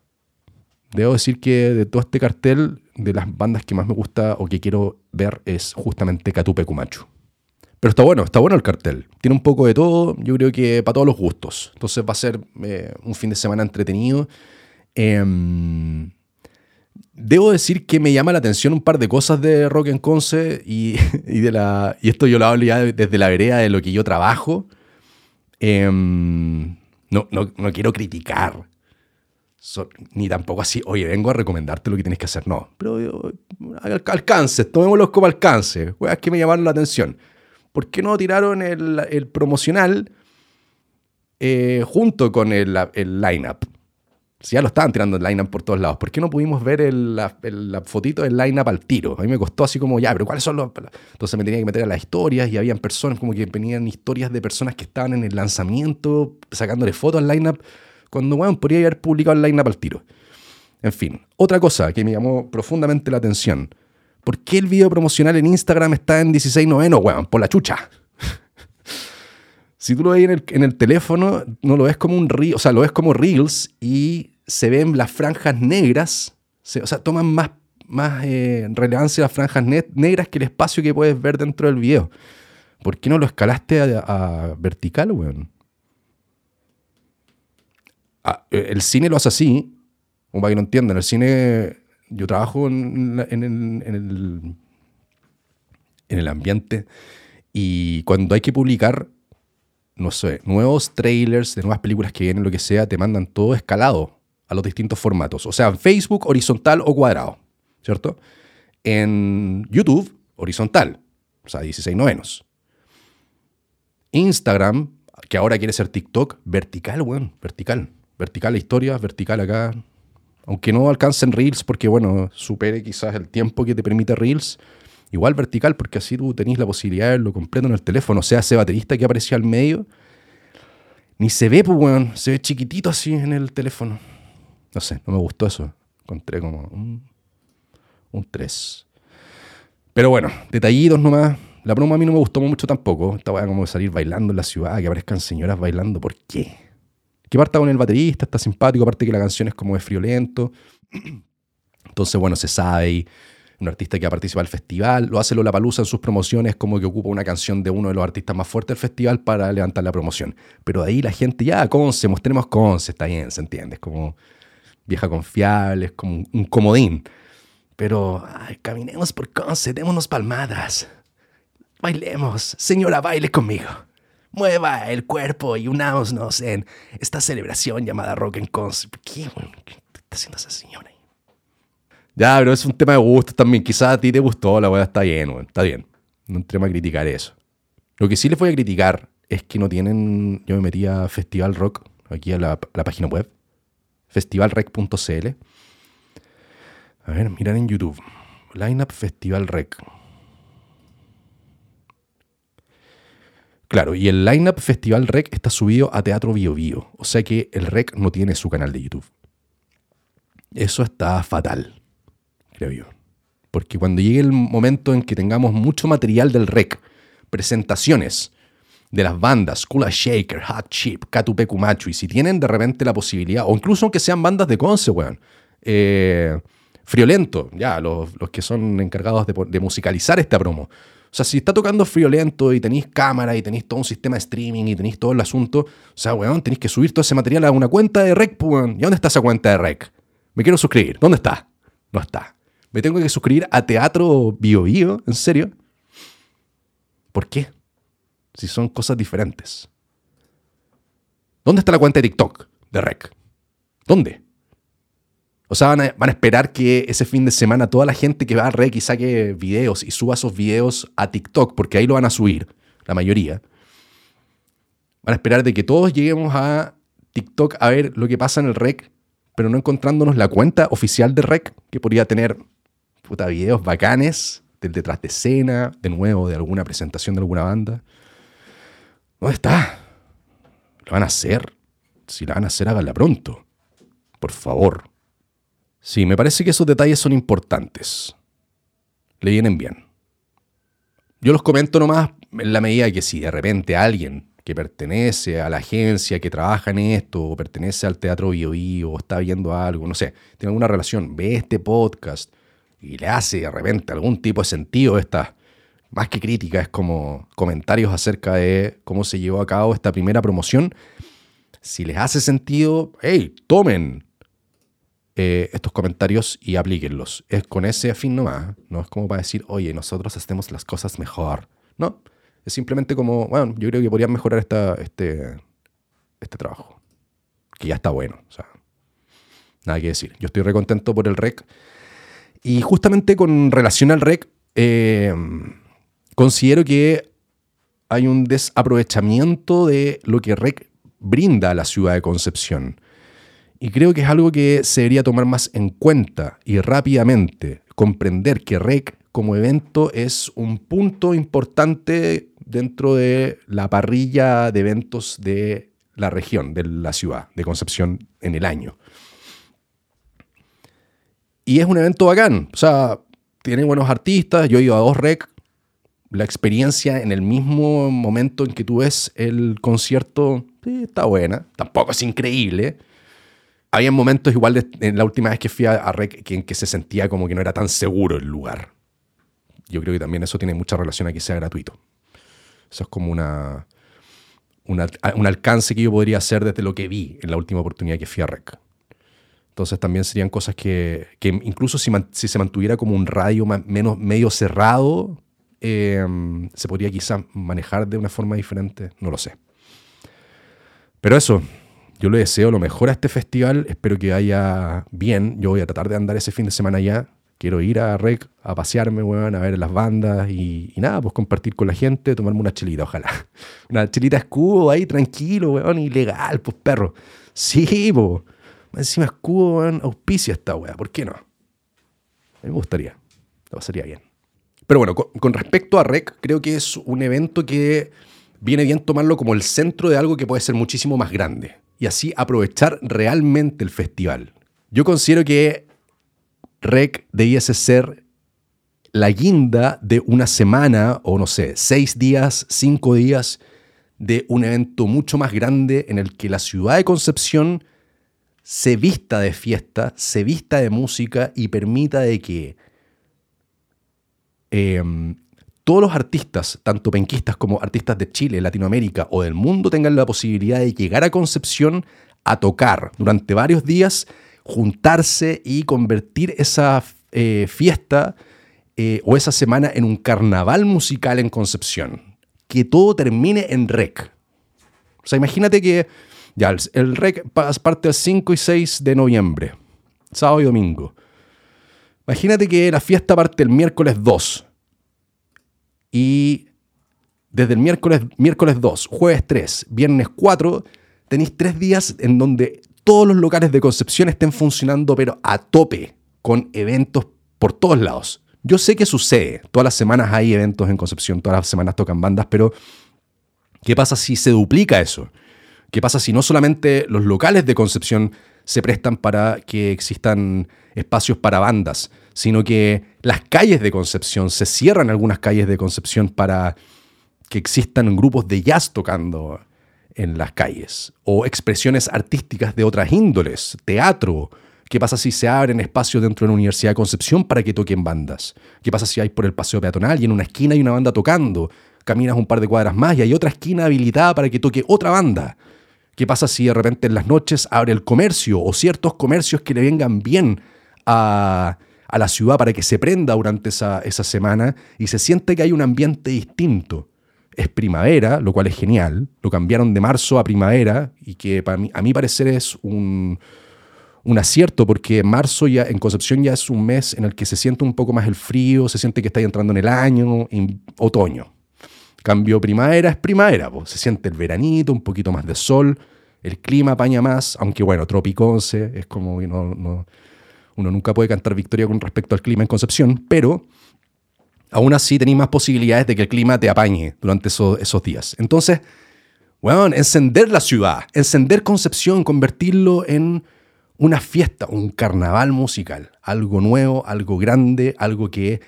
Debo decir que de todo este cartel, de las bandas que más me gusta o que quiero ver es justamente Catupe Cumachu. Pero está bueno, está bueno el cartel. Tiene un poco de todo, yo creo que para todos los gustos. Entonces va a ser eh, un fin de semana entretenido. Em, debo decir que me llama la atención un par de cosas de Rock en Conce y, de la, y esto yo lo hablo ya desde la vereda de lo que yo trabajo. Em, no, no, quiero criticar, ni tampoco así, oye, vengo a recomendarte lo que tienes que hacer. No, pero eh, alcance, tomémoslo como alcance. Es que me llamaron la atención. ¿Por qué no tiraron el, promocional eh, junto con el, el line-up? Si ya lo estaban tirando el line-up por todos lados, ¿por qué no pudimos ver la, fotito del line-up al tiro? A mí me costó así como, ya, pero ¿cuáles son los...? Entonces me tenía que meter a las historias y habían personas como que venían historias de personas que estaban en el lanzamiento, sacándole fotos al line-up, cuando, bueno, podría haber publicado el line-up al tiro. En fin, otra cosa que me llamó profundamente la atención ¿Por qué el video promocional en Instagram está en 16 noveno, weón? Por la chucha. si tú lo ves en el, teléfono, no lo ves como un reel, o sea, lo ves como reels y se ven las franjas negras, o sea, toman más, más eh, relevancia las franjas negras que el espacio que puedes ver dentro del video. ¿Por qué no lo escalaste a, vertical, weón? Ah, eh, el cine lo hace así, como para que no entiendan, el cine yo trabajo en, el, en el ambiente y cuando hay que publicar, no sé, nuevos trailers de nuevas películas que vienen, lo que sea, te mandan todo escalado a los distintos formatos. O sea, en Facebook, horizontal o cuadrado, ¿cierto? En YouTube, horizontal, o sea, 16 novenos. Instagram, que ahora quiere ser TikTok, vertical, weón, vertical. Vertical la historia, vertical acá, aunque no alcancen Reels porque, bueno, supere quizás el tiempo que te permite Reels, igual vertical porque así tú tenés la posibilidad de verlo completo en el teléfono. O sea, ese baterista que aparecía al medio, ni se ve, pues, weón, se ve chiquitito así en el teléfono. No sé, no me gustó eso. Encontré como un, un 3. Pero bueno, detallitos nomás. La broma a mí no me gustó mucho tampoco. Esta weá como salir bailando en la ciudad, que aparezcan señoras bailando. ¿Por qué? Que parta con el baterista, está simpático, aparte que la canción es como de friolento. Entonces, bueno, se sabe un artista que ha participado del festival, lo hace Lola Palusa en sus promociones, como que ocupa una canción de uno de los artistas más fuertes del festival para levantar la promoción. Pero de ahí la gente, ya, Conce, mostremos Conce, está bien, se entiende, es como vieja confiable, es como un comodín. Pero, ay, caminemos por Conce, démonos palmadas. Bailemos, señora, baile conmigo mueva el cuerpo y unámonos en esta celebración llamada Rock and Cons. ¿Qué, está haciendo esa señora? Ya, pero es un tema de gusto también. Quizás a ti te gustó, la weá está bien, está bien. No entremos a criticar eso. Lo que sí les voy a criticar es que no tienen. Yo me metí a Festival Rock, aquí a la, la página web, festivalrec.cl. A ver, mirar en YouTube. Lineup Festival Rec. Claro, y el lineup Festival Rec está subido a Teatro Bio Bio, o sea que el Rec no tiene su canal de YouTube. Eso está fatal, creo yo. Porque cuando llegue el momento en que tengamos mucho material del Rec, presentaciones de las bandas, Kula Shaker, Hot Chip, Katupeku Machu, y si tienen de repente la posibilidad, o incluso aunque sean bandas de Conce, weón, eh, Friolento, ya, los, que son encargados de, de musicalizar esta promo, sea, si está tocando friolento y tenéis cámara y tenéis todo un sistema de streaming y tenéis todo el asunto, o sea, weón, tenéis que subir todo ese material a una cuenta de rec, pues, weón. ¿Y dónde está esa cuenta de rec? Me quiero suscribir. ¿Dónde está? No está. Me tengo que suscribir a Teatro Bio Bio, ¿en serio? ¿Por qué? Si son cosas diferentes. ¿Dónde está la cuenta de TikTok de rec? ¿Dónde? O sea, van a, esperar que ese fin de semana toda la gente que va a Rec y saque videos y suba esos videos a TikTok, porque ahí lo van a subir, la mayoría. Van a esperar de que todos lleguemos a TikTok a ver lo que pasa en el Rec, pero no encontrándonos la cuenta oficial de Rec, que podría tener puta, videos bacanes del detrás de escena, de nuevo, de alguna presentación de alguna banda. ¿Dónde está? ¿Lo van a hacer? Si la van a hacer, háganla pronto. Por favor. Sí, me parece que esos detalles son importantes. Le vienen bien. Yo los comento nomás en la medida que si de repente alguien que pertenece a la agencia que trabaja en esto, o pertenece al Teatro Bio, o está viendo algo, no sé, tiene alguna relación, ve este podcast y le hace de repente algún tipo de sentido esta más que crítica, es como comentarios acerca de cómo se llevó a cabo esta primera promoción. Si les hace sentido, hey, tomen eh, estos comentarios y aplíquenlos. Es con ese fin nomás. No es como para decir, oye, nosotros hacemos las cosas mejor. No, es simplemente como, bueno, yo creo que podrían mejorar esta, este, este trabajo. Que ya está bueno. Nada que decir. Yo estoy recontento por el REC. Y justamente con relación al REC, eh, considero que hay un desaprovechamiento de lo que REC brinda a la ciudad de Concepción. Y creo que es algo que se debería tomar más en cuenta y rápidamente comprender que REC como evento es un punto importante dentro de la parrilla de eventos de la región, de la ciudad de Concepción en el año. Y es un evento bacán, o sea, tiene buenos artistas, yo he ido a dos rec, la experiencia en el mismo momento en que tú ves el concierto está buena, tampoco es increíble. Había momentos igual en la última vez que fui a, Rec en que se sentía como que no era tan seguro el lugar. Yo creo que también eso tiene mucha relación a que sea gratuito. Eso es como una, un alcance que yo podría hacer desde lo que vi en la última oportunidad que fui a Rec. Entonces también serían cosas que, incluso si, se mantuviera como un radio menos, medio cerrado, em, se podría quizás manejar de una forma diferente, no lo sé. Pero eso, yo le deseo lo mejor a este festival, espero que vaya bien, yo voy a tratar de andar ese fin de semana ya, quiero ir a Rec a pasearme, weón, a ver las bandas y, nada, pues compartir con la gente, tomarme una chelita, ojalá. Una chelita escudo ahí, tranquilo, weón, ilegal, pues perro. Sí, pues. Encima escudo, weón, auspicia esta weá, ¿por qué no? A mí me gustaría, lo pasaría bien. Pero bueno, con, respecto a Rec, creo que es un evento que viene bien tomarlo como el centro de algo que puede ser muchísimo más grande y así aprovechar realmente el festival. Yo considero que Rec debiese ser la guinda de una semana o no sé, seis días, cinco días de un evento mucho más grande en el que la ciudad de Concepción se vista de fiesta, se vista de música y permita de que em, todos los artistas, tanto penquistas como artistas de Chile, Latinoamérica o del mundo, tengan la posibilidad de llegar a Concepción a tocar durante varios días juntarse y convertir esa eh, fiesta eh, o esa semana en un carnaval musical en Concepción. Que todo termine en rec. O sea, imagínate que ya, el, rec parte el 5 y 6 de noviembre, sábado y domingo. Imagínate que la fiesta parte el miércoles 2. Y desde el miércoles, miércoles 2, jueves 3, viernes 4, tenéis tres días en donde todos los locales de Concepción estén funcionando, pero a tope, con eventos por todos lados. Yo sé que sucede, todas las semanas hay eventos en Concepción, todas las semanas tocan bandas, pero ¿qué pasa si se duplica eso? ¿Qué pasa si no solamente los locales de Concepción se prestan para que existan espacios para bandas, sino que las calles de Concepción, se cierran algunas calles de Concepción para que existan grupos de jazz tocando en las calles, o expresiones artísticas de otras índoles, teatro. ¿Qué pasa si se abren espacios dentro de la Universidad de Concepción para que toquen bandas? ¿Qué pasa si hay por el paseo peatonal y en una esquina hay una banda tocando? Caminas un par de cuadras más y hay otra esquina habilitada para que toque otra banda. ¿Qué pasa si de repente en las noches abre el comercio o ciertos comercios que le vengan bien a, la ciudad para que se prenda durante esa, esa semana y se siente que hay un ambiente distinto? es primavera, lo cual es genial. Lo cambiaron de marzo a primavera y que para mí, a mi parecer es un, acierto porque marzo ya en Concepción ya es un mes en el que se siente un poco más el frío, se siente que está entrando en el año, otoño. Cambio primavera es primavera, se siente el veranito, un poquito más de sol, el clima apaña más, aunque bueno, tropiconce, es como no, uno nunca puede cantar victoria con respecto al clima en Concepción, pero aún así tenéis más posibilidades de que el clima te apañe durante esos, días. Entonces, bueno, encender la ciudad, encender Concepción, convertirlo en una fiesta, un carnaval musical, algo nuevo, algo grande, algo que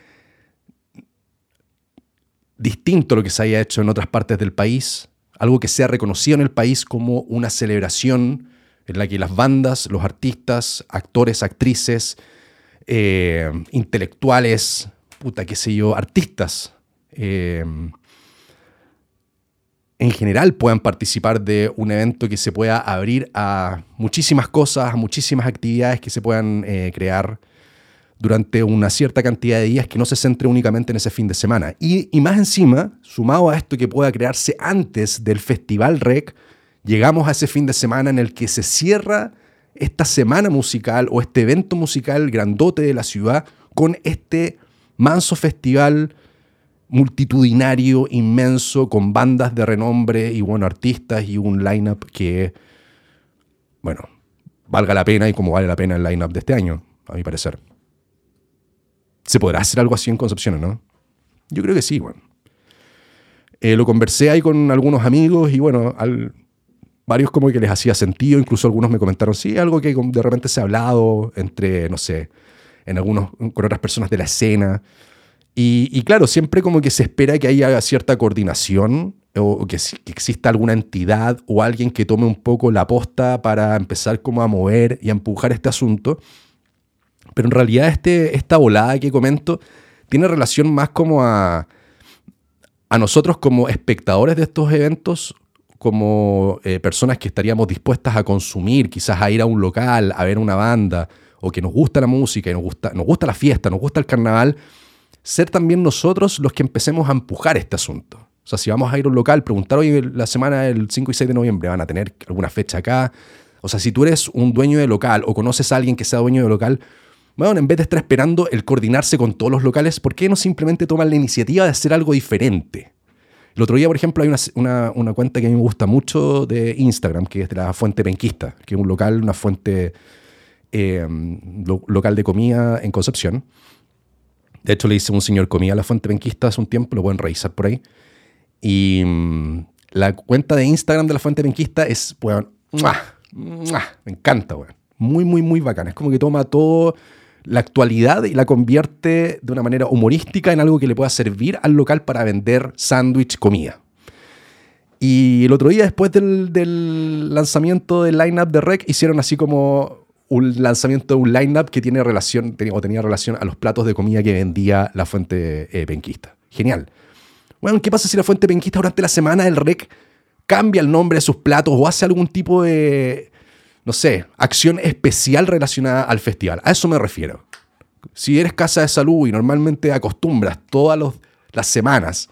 distinto a lo que se haya hecho en otras partes del país, algo que sea reconocido en el país como una celebración en la que las bandas, los artistas, actores, actrices, eh, intelectuales, puta, qué sé yo, artistas eh, en general puedan participar de un evento que se pueda abrir a muchísimas cosas, a muchísimas actividades que se puedan eh, crear durante una cierta cantidad de días que no se centre únicamente en ese fin de semana. Y, y, más encima, sumado a esto que pueda crearse antes del Festival Rec, llegamos a ese fin de semana en el que se cierra esta semana musical o este evento musical grandote de la ciudad con este manso festival multitudinario, inmenso, con bandas de renombre y bueno, artistas y un lineup que, bueno, valga la pena y como vale la pena el lineup de este año, a mi parecer. ¿Se podrá hacer algo así en Concepción no? Yo creo que sí, bueno. Eh, lo conversé ahí con algunos amigos y bueno, al, varios como que les hacía sentido, incluso algunos me comentaron, sí, algo que de repente se ha hablado entre, no sé, en algunos, con otras personas de la escena. Y, claro, siempre como que se espera que haya cierta coordinación o que, exista alguna entidad o alguien que tome un poco la posta para empezar como a mover y a empujar este asunto. Pero en realidad este, esta volada que comento tiene relación más como a, a nosotros como espectadores de estos eventos, como eh, personas que estaríamos dispuestas a consumir, quizás a ir a un local, a ver una banda, o que nos gusta la música nos gusta, nos gusta la fiesta, nos gusta el carnaval ser también nosotros los que empecemos a empujar este asunto. O sea, si vamos a ir a un local, preguntar hoy la semana del 5 y 6 de noviembre, ¿van a tener alguna fecha acá? O sea, si tú eres un dueño de local o conoces a alguien que sea dueño de local, bueno, en vez de estar esperando el coordinarse con todos los locales, ¿por qué no simplemente toman la iniciativa de hacer algo diferente? El otro día, por ejemplo, hay una, una, cuenta que a mí me gusta mucho de Instagram, que es de la Fuente Penquista, que es un local, una fuente eh, local de comida en Concepción. De hecho, le hice un señor comía a la fuente penquista hace un tiempo, lo pueden revisar por ahí. Y mm, la cuenta de Instagram de la fuente penquista es, bueno, me encanta, weón. Muy, muy, muy bacana. Es como que toma todo la actualidad y la convierte de una manera humorística en algo que le pueda servir al local para vender sándwich, comida. Y el otro día, después del, lanzamiento del lineup de Rec, hicieron así como un lanzamiento de un lineup que tiene relación, o tenía relación a los platos de comida que vendía la fuente eh, penquista. Genial. Bueno, ¿qué pasa si la fuente penquista durante la semana del REC cambia el nombre de sus platos o hace algún tipo de, no sé, acción especial relacionada al festival? A eso me refiero. Si eres casa de salud y normalmente acostumbras todas las semanas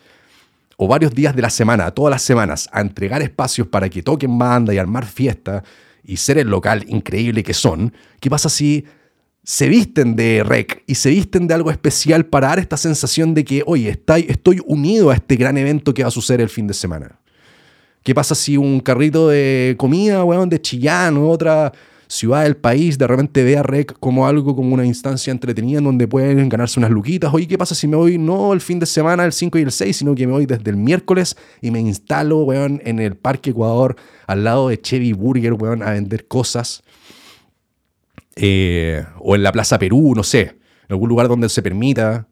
o varios días de la semana, todas las semanas, a entregar espacios para que toquen banda y armar fiesta, y ser el local increíble que son, ¿qué pasa si se visten de rec y se visten de algo especial para dar esta sensación de que, oye, estoy unido a este gran evento que va a suceder el fin de semana? ¿Qué pasa si un carrito de comida, weón, de Chillán o otra ciudad del país de repente ve a REC como algo, como una instancia entretenida en donde pueden ganarse unas luquitas. Oye, ¿qué pasa si me voy no el fin de semana, el 5 y el 6, sino que me voy desde el miércoles y me instalo, weón, en el Parque Ecuador, al lado de Chevy Burger, weón, a vender cosas? Eh, o en la Plaza Perú, no sé, en algún lugar donde se permita.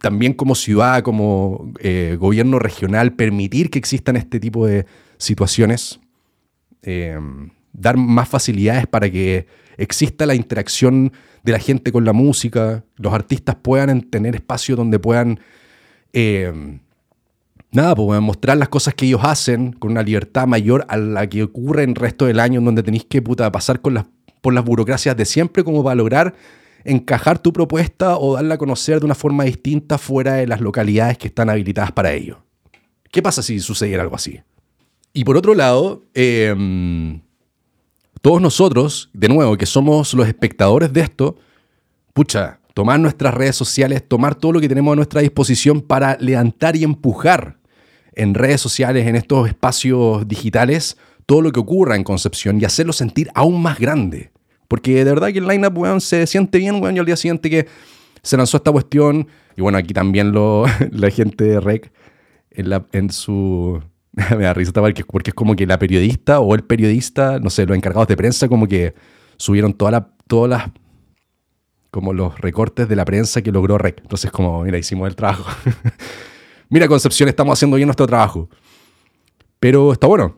también como ciudad, como eh, gobierno regional, permitir que existan este tipo de situaciones. Eh, dar más facilidades para que exista la interacción de la gente con la música, los artistas puedan tener espacio donde puedan, eh, nada, pues mostrar las cosas que ellos hacen con una libertad mayor a la que ocurre en el resto del año, en donde tenéis que puta, pasar con las, por las burocracias de siempre como para lograr encajar tu propuesta o darla a conocer de una forma distinta fuera de las localidades que están habilitadas para ello. ¿Qué pasa si sucediera algo así? Y por otro lado, eh, todos nosotros, de nuevo, que somos los espectadores de esto, pucha, tomar nuestras redes sociales, tomar todo lo que tenemos a nuestra disposición para levantar y empujar en redes sociales, en estos espacios digitales, todo lo que ocurra en Concepción y hacerlo sentir aún más grande. Porque de verdad que el lineup, weón, se siente bien, weón, y al día siguiente que se lanzó esta cuestión, y bueno, aquí también lo, la gente de REC en, la, en su me da risa porque, porque es como que la periodista o el periodista, no sé, los encargados de prensa como que subieron toda la, todas las como los recortes de la prensa que logró REC. Entonces como, mira, hicimos el trabajo. mira Concepción, estamos haciendo bien nuestro trabajo. Pero está bueno.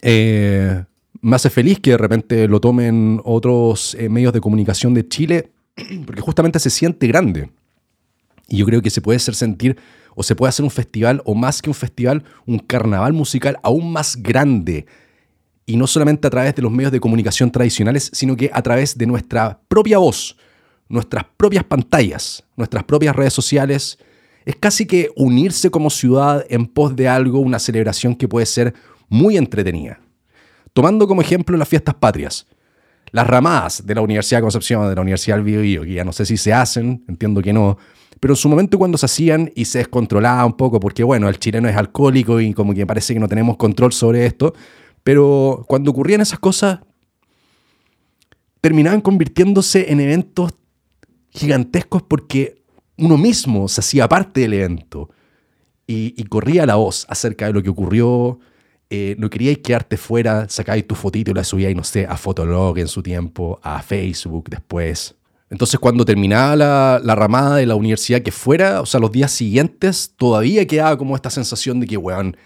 Eh, me hace feliz que de repente lo tomen otros eh, medios de comunicación de Chile, porque justamente se siente grande. Y yo creo que se puede hacer sentir o se puede hacer un festival, o más que un festival, un carnaval musical aún más grande. Y no solamente a través de los medios de comunicación tradicionales, sino que a través de nuestra propia voz, nuestras propias pantallas, nuestras propias redes sociales. Es casi que unirse como ciudad en pos de algo, una celebración que puede ser muy entretenida. Tomando como ejemplo las fiestas patrias las ramadas de la Universidad de Concepción, de la Universidad del Biobío, que ya no sé si se hacen, entiendo que no, pero en su momento cuando se hacían y se descontrolaba un poco, porque bueno, el chileno es alcohólico y como que parece que no tenemos control sobre esto, pero cuando ocurrían esas cosas, terminaban convirtiéndose en eventos gigantescos porque uno mismo se hacía parte del evento y, corría la voz acerca de lo que ocurrió, eh, no queríais quedarte fuera, sacáis tu fotito y la subíais, no sé, a Fotolog en su tiempo, a Facebook después. Entonces, cuando terminaba la, ramada de la universidad que fuera, o sea, los días siguientes, todavía quedaba como esta sensación de que, weón,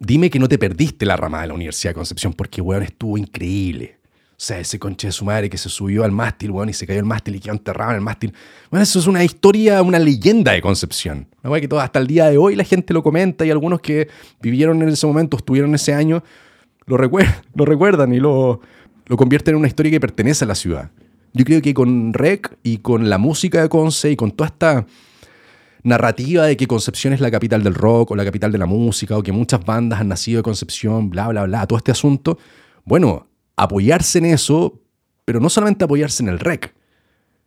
dime que no te perdiste la ramada de la Universidad de Concepción, porque, weón, estuvo increíble. O sea, ese conche de su madre que se subió al mástil, weón, y se cayó el mástil y quedó enterrado en el mástil. Bueno, eso es una historia, una leyenda de Concepción. Una que todo, hasta el día de hoy la gente lo comenta y algunos que vivieron en ese momento, estuvieron ese año, lo, recuerdan y lo convierten en una historia que pertenece a la ciudad. Yo creo que con Rec y con la música de Conce y con toda esta narrativa de que Concepción es la capital del rock o la capital de la música o que muchas bandas han nacido de Concepción, bla, bla, bla, todo este asunto, bueno, apoyarse en eso, pero no solamente apoyarse en el REC,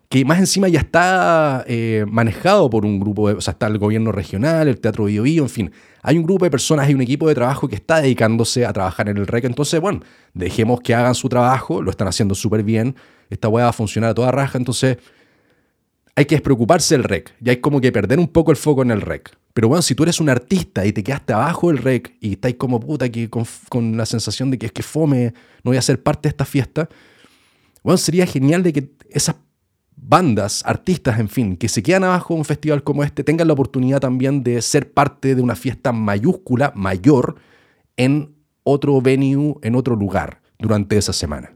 que más encima ya está eh, manejado por un grupo, de, o sea, está el gobierno regional, el Teatro Bio, Bio en fin, hay un grupo de personas, hay un equipo de trabajo que está dedicándose a trabajar en el REC, entonces, bueno, dejemos que hagan su trabajo, lo están haciendo súper bien, esta hueá va a funcionar a toda raja, entonces hay que despreocuparse del rec. Ya hay como que perder un poco el foco en el rec. Pero bueno, si tú eres un artista y te quedaste abajo del rec y estáis como puta que con, la sensación de que es que fome, no voy a ser parte de esta fiesta, bueno, sería genial de que esas bandas, artistas, en fin, que se quedan abajo de un festival como este, tengan la oportunidad también de ser parte de una fiesta mayúscula, mayor, en otro venue, en otro lugar, durante esa semana.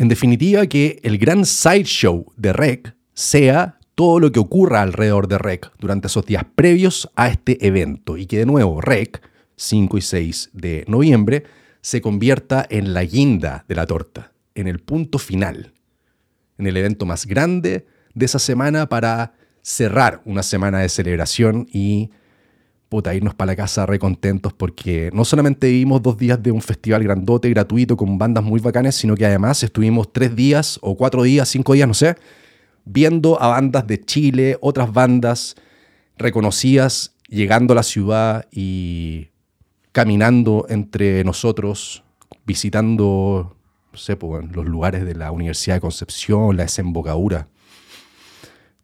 En definitiva, que el gran sideshow de REC sea todo lo que ocurra alrededor de REC durante esos días previos a este evento y que de nuevo REC, 5 y 6 de noviembre, se convierta en la guinda de la torta, en el punto final, en el evento más grande de esa semana para cerrar una semana de celebración y puta, irnos para la casa re contentos porque no solamente vivimos dos días de un festival grandote, gratuito, con bandas muy bacanas, sino que además estuvimos tres días o cuatro días, cinco días, no sé, viendo a bandas de Chile, otras bandas reconocidas, llegando a la ciudad y caminando entre nosotros, visitando pues, los lugares de la Universidad de Concepción, la desembocadura,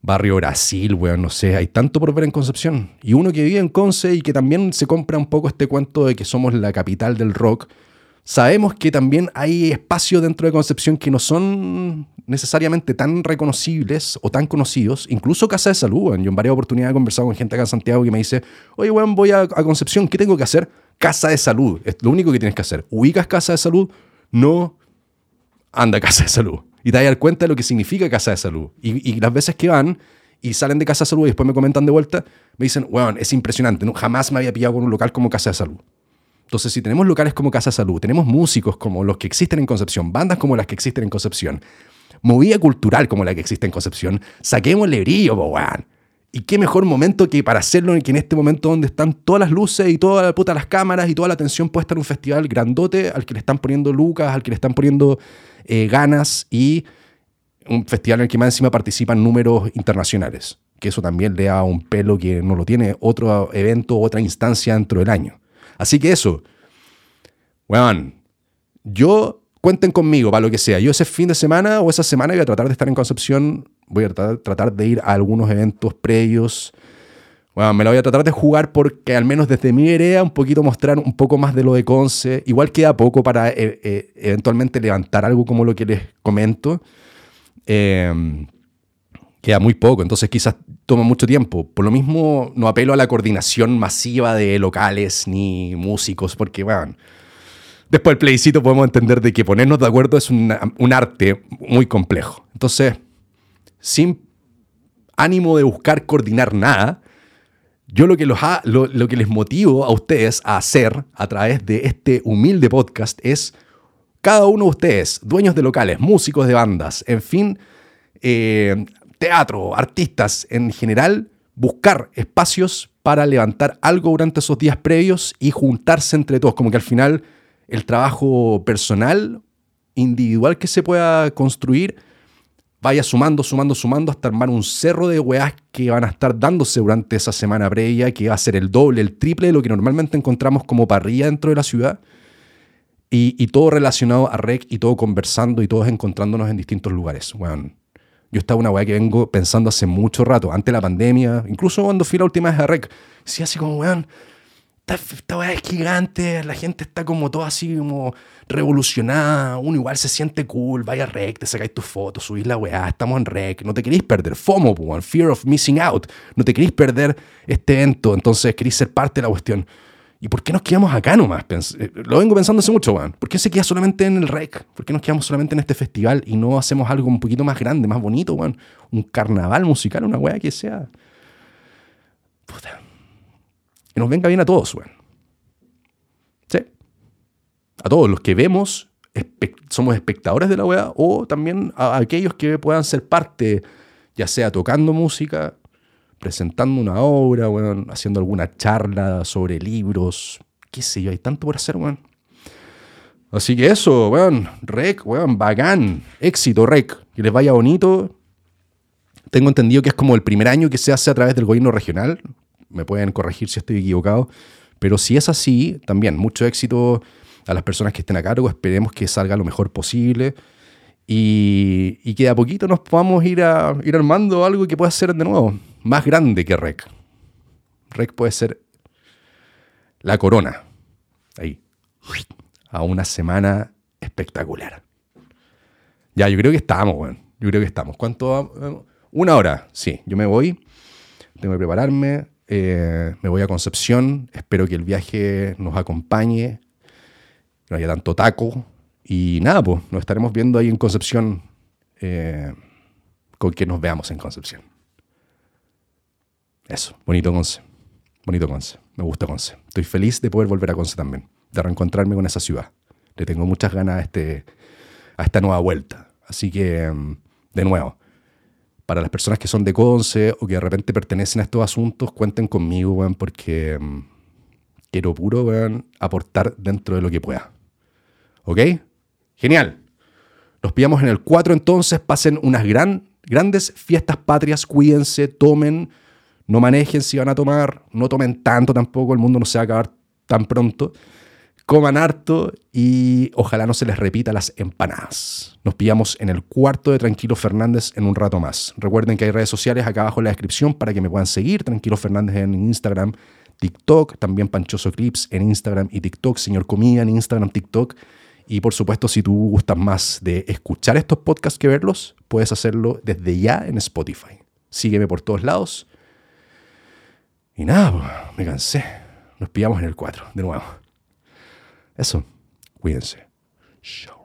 Barrio Brasil, weón, no sé, hay tanto por ver en Concepción. Y uno que vive en Conce y que también se compra un poco este cuento de que somos la capital del rock, Sabemos que también hay espacios dentro de Concepción que no son necesariamente tan reconocibles o tan conocidos, incluso Casa de Salud. Yo en varias oportunidades he conversado con gente acá en Santiago que me dice, oye, bueno, voy a, Concepción, ¿qué tengo que hacer? Casa de Salud. Es lo único que tienes que hacer. Ubicas Casa de Salud, no anda a Casa de Salud. Y te vas cuenta de lo que significa Casa de Salud. Y, las veces que van y salen de Casa de Salud y después me comentan de vuelta, me dicen, bueno, es impresionante, ¿no? jamás me había pillado con un local como Casa de Salud. Entonces, si tenemos locales como Casa Salud, tenemos músicos como los que existen en Concepción, bandas como las que existen en Concepción, movida cultural como la que existe en Concepción, saquémosle brillo, weón. Y qué mejor momento que para hacerlo que en este momento donde están todas las luces y toda la puta las cámaras y toda la atención puesta en un festival grandote al que le están poniendo lucas, al que le están poniendo eh, ganas y un festival en el que más encima participan números internacionales. Que eso también le da un pelo que no lo tiene otro evento, otra instancia dentro del año. Así que eso, weón, yo cuenten conmigo para lo que sea. Yo ese fin de semana o esa semana voy a tratar de estar en Concepción, voy a tratar, de ir a algunos eventos previos. Bueno, me lo voy a tratar de jugar porque al menos desde mi idea un poquito mostrar un poco más de lo de Conce. Igual queda poco para eh, eh, eventualmente levantar algo como lo que les comento. Eh, queda muy poco, entonces quizás toma mucho tiempo. Por lo mismo, no apelo a la coordinación masiva de locales ni músicos, porque, bueno, después del plebiscito podemos entender de que ponernos de acuerdo es un arte muy complejo. Entonces, sin ánimo de buscar coordinar nada, Yo lo que, los lo que les motivo a ustedes a hacer a través de este humilde podcast es cada uno de ustedes, dueños de locales, músicos de bandas, en fin, eh, teatro, artistas en general, buscar espacios para levantar algo durante esos días previos y juntarse entre todos, como que al final el trabajo personal, individual que se pueda construir, vaya sumando, sumando, sumando hasta armar un cerro de weás que van a estar dándose durante esa semana previa, que va a ser el doble, el triple de lo que normalmente encontramos como parrilla dentro de la ciudad. Y, y todo relacionado a REC y todo conversando y todos encontrándonos en distintos lugares. Weón. Yo estaba una weá que vengo pensando hace mucho rato, antes de la pandemia, incluso cuando fui la última vez a REC. Decía así como, weón, esta weá es gigante, la gente está como toda así como revolucionada, uno igual se siente cool, vaya a rec, te sacáis tus fotos, subís la weá, estamos en rec, no te queréis perder, FOMO, weón, fear of missing out, no te queréis perder este evento, entonces queréis ser parte de la cuestión. ¿Y por qué nos quedamos acá nomás? Pens- eh, Lo vengo pensando hace mucho, weón. ¿Por qué se queda solamente en el rec? ¿Por qué nos quedamos solamente en este festival y no hacemos algo un poquito más grande, más bonito, weón? Un carnaval musical, una weá que sea... Puta. Que nos venga bien a todos, weón. Sí. A todos los que vemos, somos espectadores de la weá, o también a aquellos que puedan ser parte, ya sea tocando música, presentando una obra, weón, haciendo alguna charla sobre libros, qué sé yo, hay tanto por hacer, weón. Así que eso, weón, rec, weón, bacán, éxito, rec, que les vaya bonito. Tengo entendido que es como el primer año que se hace a través del gobierno regional. Me pueden corregir si estoy equivocado. Pero si es así, también mucho éxito a las personas que estén a cargo. Esperemos que salga lo mejor posible. Y, que de a poquito nos podamos ir, a, ir armando algo que pueda ser de nuevo más grande que REC. REC puede ser la corona. Ahí. A una semana espectacular. Ya, yo creo que estamos, weón. Yo creo que estamos. ¿Cuánto? Una hora. Sí, yo me voy. Tengo que prepararme. Eh, me voy a Concepción. Espero que el viaje nos acompañe. No haya tanto taco. Y nada, pues, nos estaremos viendo ahí en Concepción. eh, con que nos veamos en Concepción. Eso, bonito Conce. Bonito Conce. Me gusta Conce. Estoy feliz de poder volver a Conce también. De reencontrarme con esa ciudad. Le tengo muchas ganas a, este, a esta nueva vuelta. Así que, mm, de nuevo, para las personas que son de Conce o que de repente pertenecen a estos asuntos, cuenten conmigo, weón, porque mm, quiero puro, weón, aportar dentro de lo que pueda. ¿Ok? Genial. Los pillamos en el 4 entonces, pasen unas gran, grandes fiestas patrias, cuídense, tomen, no manejen si van a tomar, no tomen tanto tampoco, el mundo no se va a acabar tan pronto. Coman harto y ojalá no se les repita las empanadas. Nos pillamos en el cuarto de Tranquilo Fernández en un rato más. Recuerden que hay redes sociales acá abajo en la descripción para que me puedan seguir. Tranquilo Fernández en Instagram, TikTok, también Panchoso Clips en Instagram y TikTok, Señor Comida en Instagram, TikTok. Y por supuesto, si tú gustas más de escuchar estos podcasts que verlos, puedes hacerlo desde ya en Spotify. Sígueme por todos lados. Y nada, pues, me cansé. Nos pillamos en el 4, de nuevo. Eso, cuídense. Chao.